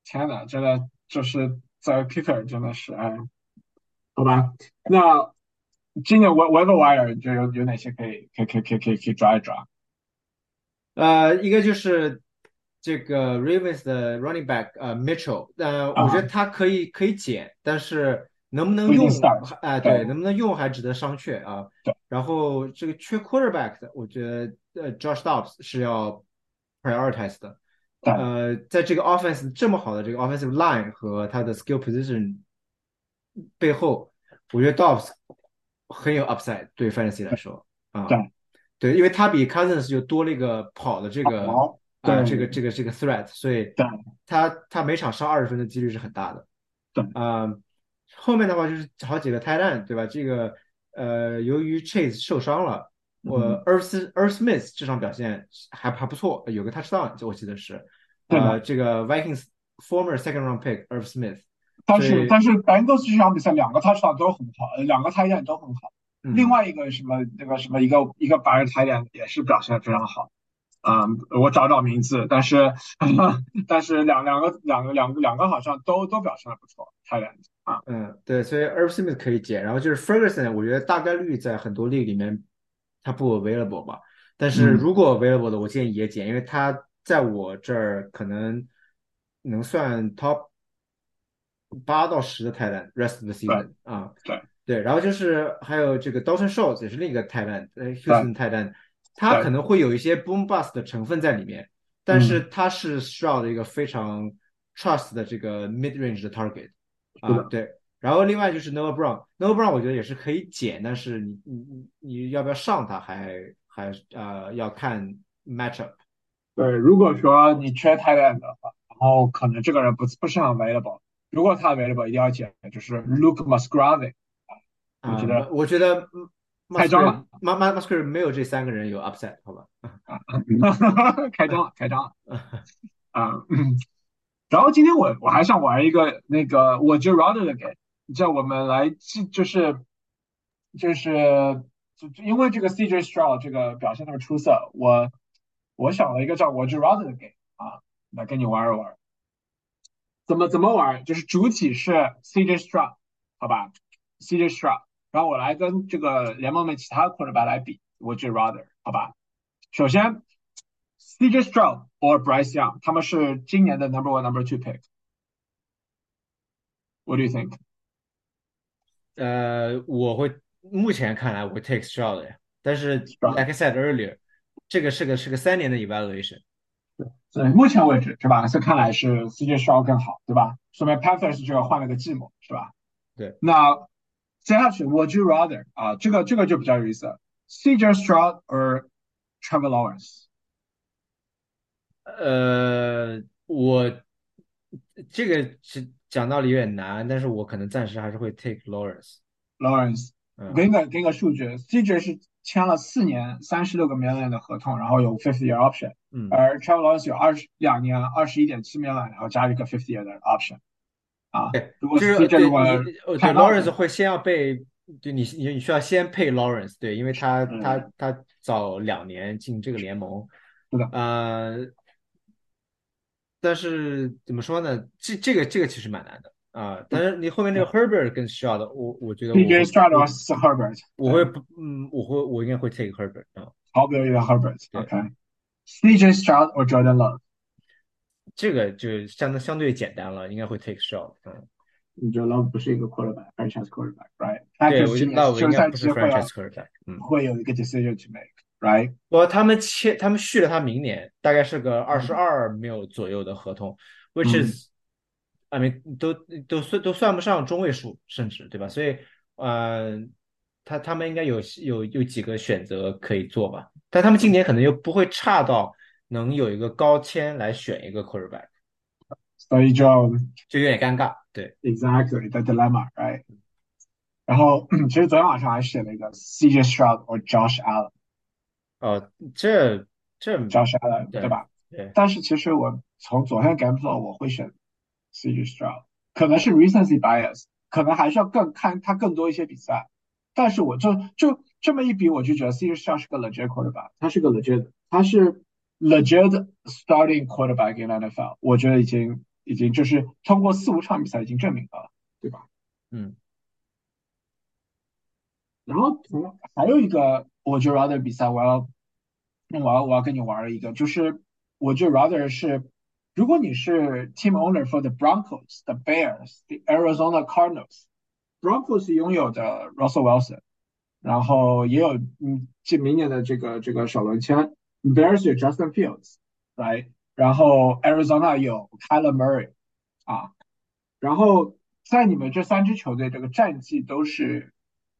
天呐，真的就是在 kicker 真的是哎，好吧，那今年 Waiver Wire 就有有哪些可以可以可以可以可以可以抓一抓？呃，一个就是这个 Ravens 的 running back 呃 Mitchell，呃，我觉得他可以可以减，但是。能不能用？哎，对，能不能用还值得商榷啊。对。然后这个缺 quarterback 的，我觉得呃，Josh Dobbs 是要 prioritize 的。呃，在这个 offense 这么好的这个 offensive line 和他的 skill position 背后，我觉得 Dobbs 很有 upside 对 fantasy 来说啊。对。对，因为他比 Cousins 就多了一个跑的这个啊，这个这个这个 threat，所以他他每场上二十分的几率是很大的。对。啊。后面的话就是好几个 talent，对吧？这个呃，由于 Chase 受伤了，我 Earth Earth Smith 这场表现还还不错，有个 touchdown，我记得是。呃，这个 Vikings former second round pick Earth Smith。但是但是 Bengals 这场比赛两个 touchdown 都很好，两个泰烂都很好。另外一个什么那个什么一个一个白人泰烂也是表现非常好。嗯，我找找名字，但是 但是两两个两个两个两个好像都都表现的不错，泰烂。啊，嗯，对，所以 Earth Smith 可以减，然后就是 Ferguson，我觉得大概率在很多 league 里面他不 available 吧，但是如果 available 的，我建议也减，因为它在我这儿可能能算 top 八到十的泰坦 rest of the season 啊，对对，然后就是还有这个 Dalton Schultz 也是另一个泰坦，呃，Houston 泰坦，他可能会有一些 boom bust 的成分在里面，但是他是需要的一个非常 trust 的这个 mid range 的 target。啊，对，然后另外就是 Noah Brown，Noah Brown 我觉得也是可以减，但是你你你你要不要上他，还还呃要看 matchup。对，如果说你缺 tight end 的话，然后可能这个人不不是很 available，如果他 available 一定要减，就是 Luke Musgrave。啊，我觉得我觉得开张了，Mus Musgrave 没有这三个人有 upset，好吧？开张了，开张了。啊。然后今天我我还想玩一个那个我就 rather 的 game，叫我们来记就是就是就因为这个 CJ Stroud 这个表现那么出色，我我想了一个叫我就 rather 的 game 啊，来跟你玩一玩。怎么怎么玩？就是主体是 CJ Stroud，好吧？CJ Stroud，然后我来跟这个联盟里其他 quarterback 来比，我就 rather，好吧？首先。CJ Stroud or Bryce Young，他们是今年的 number one、number two pick。What do you think？呃，我会目前看来我会 take Stroud 呀，但是 like I said earlier，这个是个是个三年的 evaluation。对，目前为止是吧？是看来是 CJ Stroud 更好，对吧？说明 Panthers 就要换了个寂寞，是吧？对。那接下去 Would you rather 啊？这个这个就比较有意思，CJ Stroud or Trevor Lawrence？呃，我这个是 讲道理有点难，但是我可能暂时还是会 take Lawrence。Lawrence，嗯，给你个给你个数据，CJ 是签了四年三十六个 million 的合同，然后有 fifth year option，嗯，而 Trevor Lawrence 有二十两年二十一点七 million，然后加一个 fifth year 的 option。啊，对，如果就是 CJ 对如果你呃对 Lawrence 会先要被，对你你你需要先配 Lawrence，对，因为他嗯。他他早两年进这个联盟，是的。呃，但是怎么说呢？这这个这个其实蛮难的啊、但是你后面那个 Herbert 更需要的，我我觉得我会 CJ Stroud 我是 Herbert，对我会不嗯我会我应该会 take Herbert 啊、毫不犹豫的 Herbert。对 OK。CJ Stroud or Jordan Love？这个就相当相对简单了，应该会 take shot，嗯，你觉得 Love 不是一个 quarterback，franchise quarterback，right？他对，就是我觉得 Love 应该不是 quarterback，嗯。会有一个 decision to make，right？我他们签，他们续了他明年，大概是个二十嗯二 mil 左右的合同，which 嗯 is，I mean 都都算都算不上中位数，甚至对吧？所以，呃，他他们应该有有有几个选择可以做吧？但他们今年可能又不会差到能有一个高签来选一个 quarterback，所以就就有点尴尬。对，exactly the dilemma，right？然后其实昨天晚上还写了一个 CJ Stroud or Josh Allen，Josh 哦，这这 Allen，对对吧？对，但是其实我从昨天 game flow 我会选 CJ Stroud，可能是 recency bias，可能还是要更看他更多一些比赛。但是我就就这么一比，我就觉得 CJ Stroud 是个 legit quarterback，他是个 legit，他是 legit starting quarterback in NFL，我觉得已经已经就是通过四五场比赛已经证明了，对吧？嗯然后同还有一个我就 rather 比赛，我要我要我要跟你玩一个，就是我就 rather 是，如果你是 team owner for the Broncos、the Bears、the Arizona Cardinals，Broncos 拥有的 Russell Wilson，然后也有嗯这明年的这个这个首轮签，Bears 有 Justin Fields，来，然后 Arizona 有 Kyler Murray，啊，然后在你们这三支球队这个战绩都是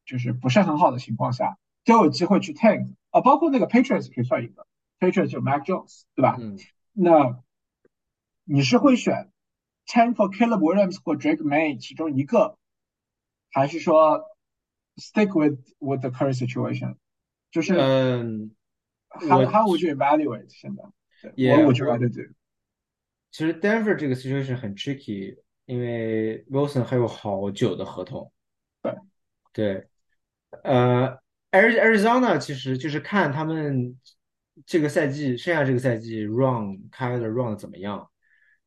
就是不是很好的情况下，都有机会去 tank 啊，包括那个 Patriots 可以算一个，Patriots 有 Mac Jones，对吧？嗯，那你是会选 tank for Caleb Williams 或 Drake May 其中一个，还是说 stick with with the current situation？就是嗯，how how would you evaluate 现在？对 Yeah，what would you 我 rather do？其实 Denver 这个 situation 很 tricky，因为 Wilson 还有好久的合同。对对，呃，Ari-，Arizona 其实就是看他们这个赛季，剩下这个赛季 run Kyler run 的怎么样。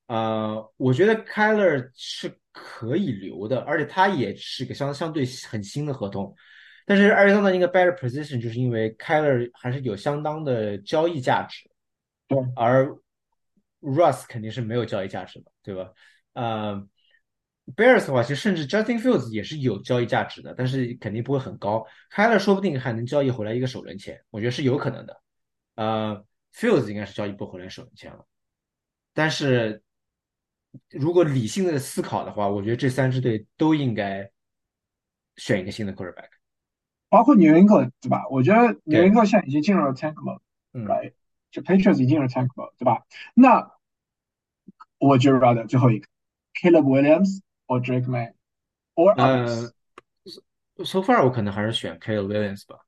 呃，我觉得 Kyler 是可以留的，而且他也是个相相对很新的合同。但是 Arizona 应该 better position，就是因为 Kyler 还是有相当的交易价值。而 Russ 肯定是没有交易价值的，对吧？呃，Bears 的话，其实甚至 Justin Fields 也是有交易价值的，但是肯定不会很高。Kyler 说不定还能交易回来一个首轮签，我觉得是有可能的。呃，Fields 应该是交易不回来首轮签了，但是如果理性的思考的话，我觉得这三支队都应该选一个新的 quarterback。包括纽约客对吧？我觉得纽约对客现在已经进入了 tank mode。嗯 right？就 Patriots 已经进入 tank mode，对吧？那我就 rather 最后一个 Caleb Williams or Drake May or 呃 others。 ，so far 我可能还是选 Caleb Williams 吧。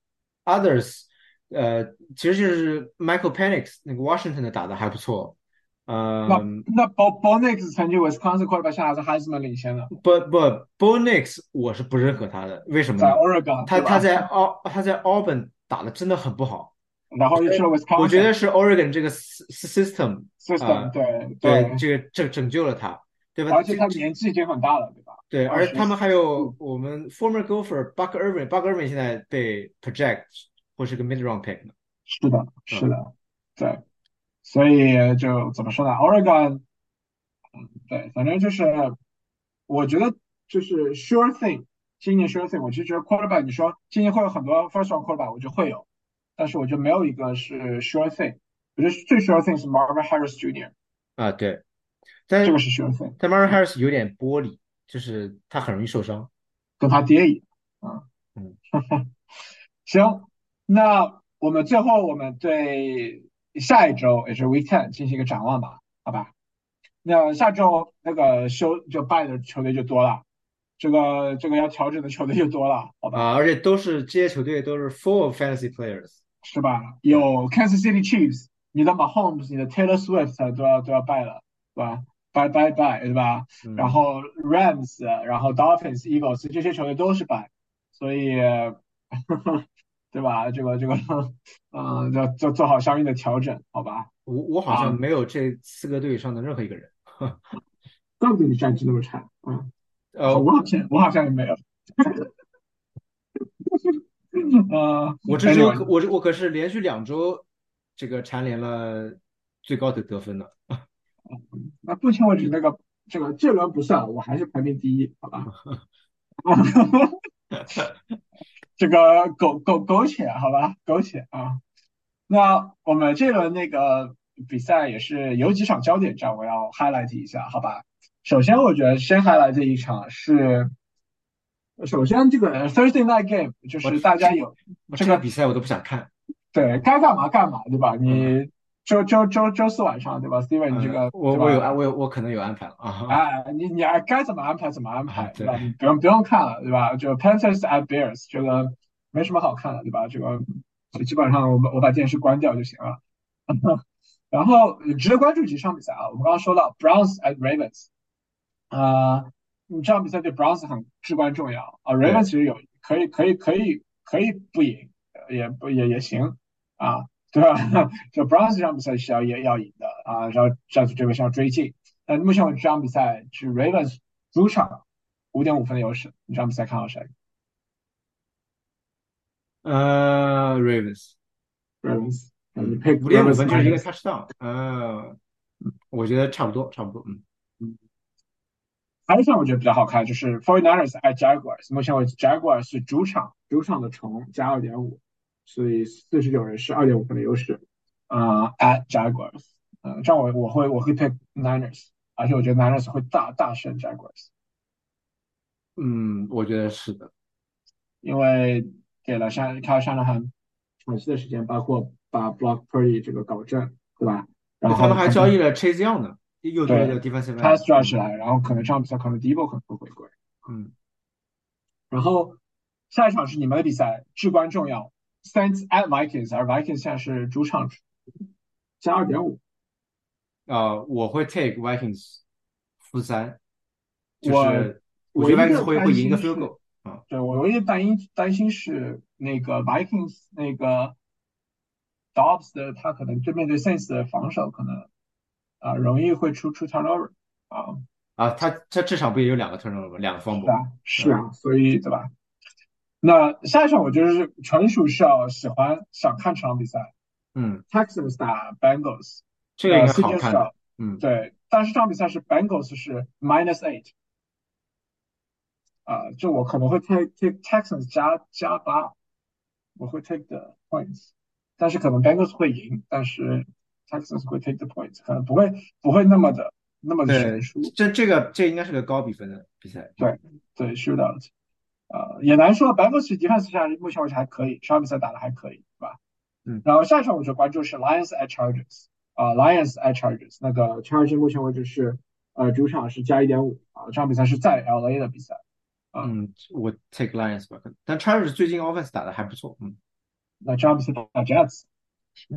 Others，呃，其实就是 Michael Penix 那个 Washington 的打的还不错。呃那那 Bo Bo Nix 曾经 Wisconsin quarterback 现在是 Heisman 领先的，不不 Bo Nix 我是不认可他的，为什么在呢？ Oregon，对吧他他在奥他在 Auburn 打的真的很不好，然后又去了 Wisconsin，我觉得是 Oregon 这个 sy- system system 对对这个拯拯救了他， 对吧？而且他年纪已经很大了，对吧？对，而且他们还有我们 former golfer Buck Irving，Buck Irving 现在被 project 或是个 mid round pick 呢。是的，是的，对，所以就怎么说呢？Oregon，嗯，对，反正就是，我觉得就是 sure thing，今年 sure thing，我就觉得 quarterback，你说今年会有很多 first round quarterback，我觉得会有，但是我觉得没有一个是 sure thing，我觉得最 sure thing 是 Marvin Harris Jr.，啊，对，但这个是 sure thing，但 Marvin Harris 有点玻璃，就是他很容易受伤。跟他爹一样，啊，嗯，行，那我们最后我们对下一周也是 Week Ten 进行一个展望吧，好吧？那下周那个休就败的球队就多了，这个这个要调整的球队就多了，好吧？啊，而且都是这些球队都是 full of fantasy players，是吧？有 Kansas City Chiefs，你的 Mahomes，你的 Taylor Swift 都要都要败了，对吧？Bye bye bye，对吧？嗯然后 Rams，然后 Dolphins、Eagles 这些球队都是败，所以，对吧？这个这个，嗯，要做做好相应的调整，好吧？我我好啊像没有这四个队以上的任何一个人，怪不得你战绩那么差，嗯，呃，我好像我好像也没有，呃，我这周我我可是连续两周这个蝉联了最高的得分的，那目前为止那个这个这轮不算，我还是排名第一，好吧？这个苟苟苟且，好吧，苟且啊。那我们这轮那个比赛也是有几场焦点战，我要 highlight 一下，好吧？首先，我觉得先 highlight 这一场是，首先这个 Thursday night game 就是大家有这这个个比赛我都不想看，对该干嘛干嘛，对吧？你周周周周四晚上，对吧？Steven，你这个嗯我我有安我有我可能有安排了啊，哎，你你爱该怎么安排怎么安排，啊对吧？你不用不用看了，对吧？就 Panthers at Bears 这个没什么好看的，对吧？这个基本上我把我把电视关掉就行了。然后值得关注几场比赛啊，我们刚刚说到 Browns at Ravens，啊、你这场比赛对 Browns 很至关重要啊。Ravens 其实有可以可以可以可以不赢，呃也不也也行啊，对吧？就 Browns 这场比赛是要也要赢的啊，然后战术这边是要追进。那目前为止这场比赛是 Ravens 主场五点五分的优势，你这场比赛看好谁呃，Ravens？Ravens，你配五点五分就是一个 touchdown，呃，我觉得差不多差不多，嗯，还有一场我觉得比较好看，就是 49ers at Jaguars。目前为止，Jaguars 是主场，主场的虫加二点五，所以四十九人是二点五分的优势。啊、at Jaguars，嗯、这样我我会我会 pick Niners，而且我觉得 Niners 会大大胜 Jaguars，嗯，我觉得是的，因为给了山凯尔山德汉喘息的时间，包括把 Block Purdy 这个搞正，对吧？然后他们还交易了 Chase Young 呢，又对个 defensive pass end，rush 来，然后可能这场比赛可能 Debo 可能会回归。嗯，然后下一场是你们的比赛，至关重要，Saints at Vikings，而 Vikings 现在是主场加二点五。啊，我会 take Vikings 负三，就我是我觉得 Vikings 会会赢一个心 field 是 goal 啊，对我唯一担心担心是那个 Vikings 那个 Dobbs 的他可能对面对 Saints 的防守可能啊、容易会出出 turnover 啊，啊，他他这场不也有两个 turnover 吗？两个 fumble，是啊是啊，所以对吧？那下一场我就是纯属是要喜欢想看这场比赛嗯，，Texans 打 Bengals，这个应该好看嗯，对，但是这场比赛是 Bengals 是 minus eight，啊、就我可能会 take take Texans 加加八，我会 take the points，但是可能 Bengals 会赢，但是 Texans 会 take the points，可能不会不会那么的那么的悬殊，，这这个这应该是个高比分的比赛，对对 shootout，啊、也难说，Bengals defense 下目前为止还可以，上场比赛打的还可以，对吧？嗯然后下一场我就关注是 Lions at Chargers，啊、Lions at Chargers，那个 Chargers 目前为止是呃主场是加一点五啊，这场比赛是在 LA 的比赛。嗯，我 take Lions 吧，但 Chargers 最近 offense 打的还不错，嗯，那这场比赛打 Jets，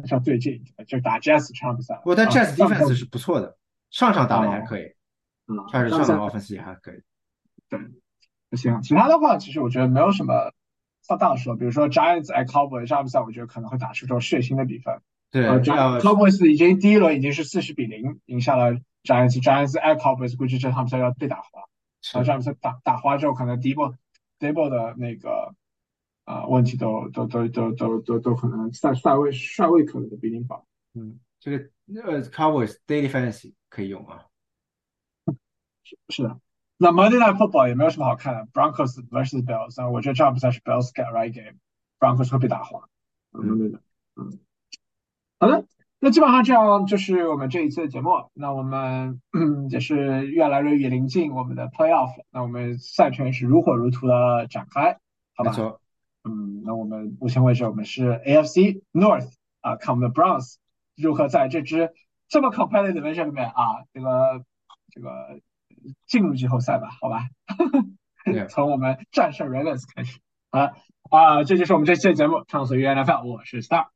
像最近就打 Jets 这场比赛，不过但啊 Jets defense 是不错的，上场打的还可以嗯，Chargers 上场 offense 也还可以，行，其他的话其实我觉得没有什么太大的说，比如说 Giants at Cowboys 这场比赛，我觉得可能会打出这种血腥的比分。对，呃要，Cowboys 已经第一轮已经是四十比零赢下了 Giants，Giants at Cowboys 估计这场比赛要被打花。然后这是场比赛打打花之后，可能 Debo Debo 的那个啊、问题都都都都都都都可能赛帅位帅位可能都不一定保。嗯，这个呃 Cowboys daily fantasy 可以用啊，是的，那 Monday Night Football 也没有什么好看的，Broncos vs Bills，啊我觉得这场比赛是 Bills get right game，Broncos 会被打花。嗯，对的，嗯，好的，那基本上这样就是我们这一次的节目。那我们嗯 也是越来越临近我们的 Playoff，那我们赛程是如火如荼的展开，好吧？嗯，那我们目前为止我们是 AFC North 啊，看我们的 Browns 如何在这支这么 competitive 的 division 里面啊，这个这个进入季后赛吧，好吧？从我们战胜 Ravens 开始。啊啊，这就是我们这期的节目，畅所欲言 NFL，我是 Star，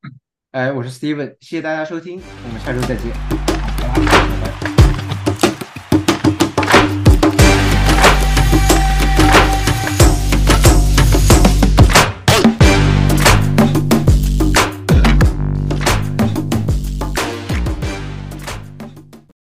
哎，我是 Steven，谢谢大家收听，我们下周再见。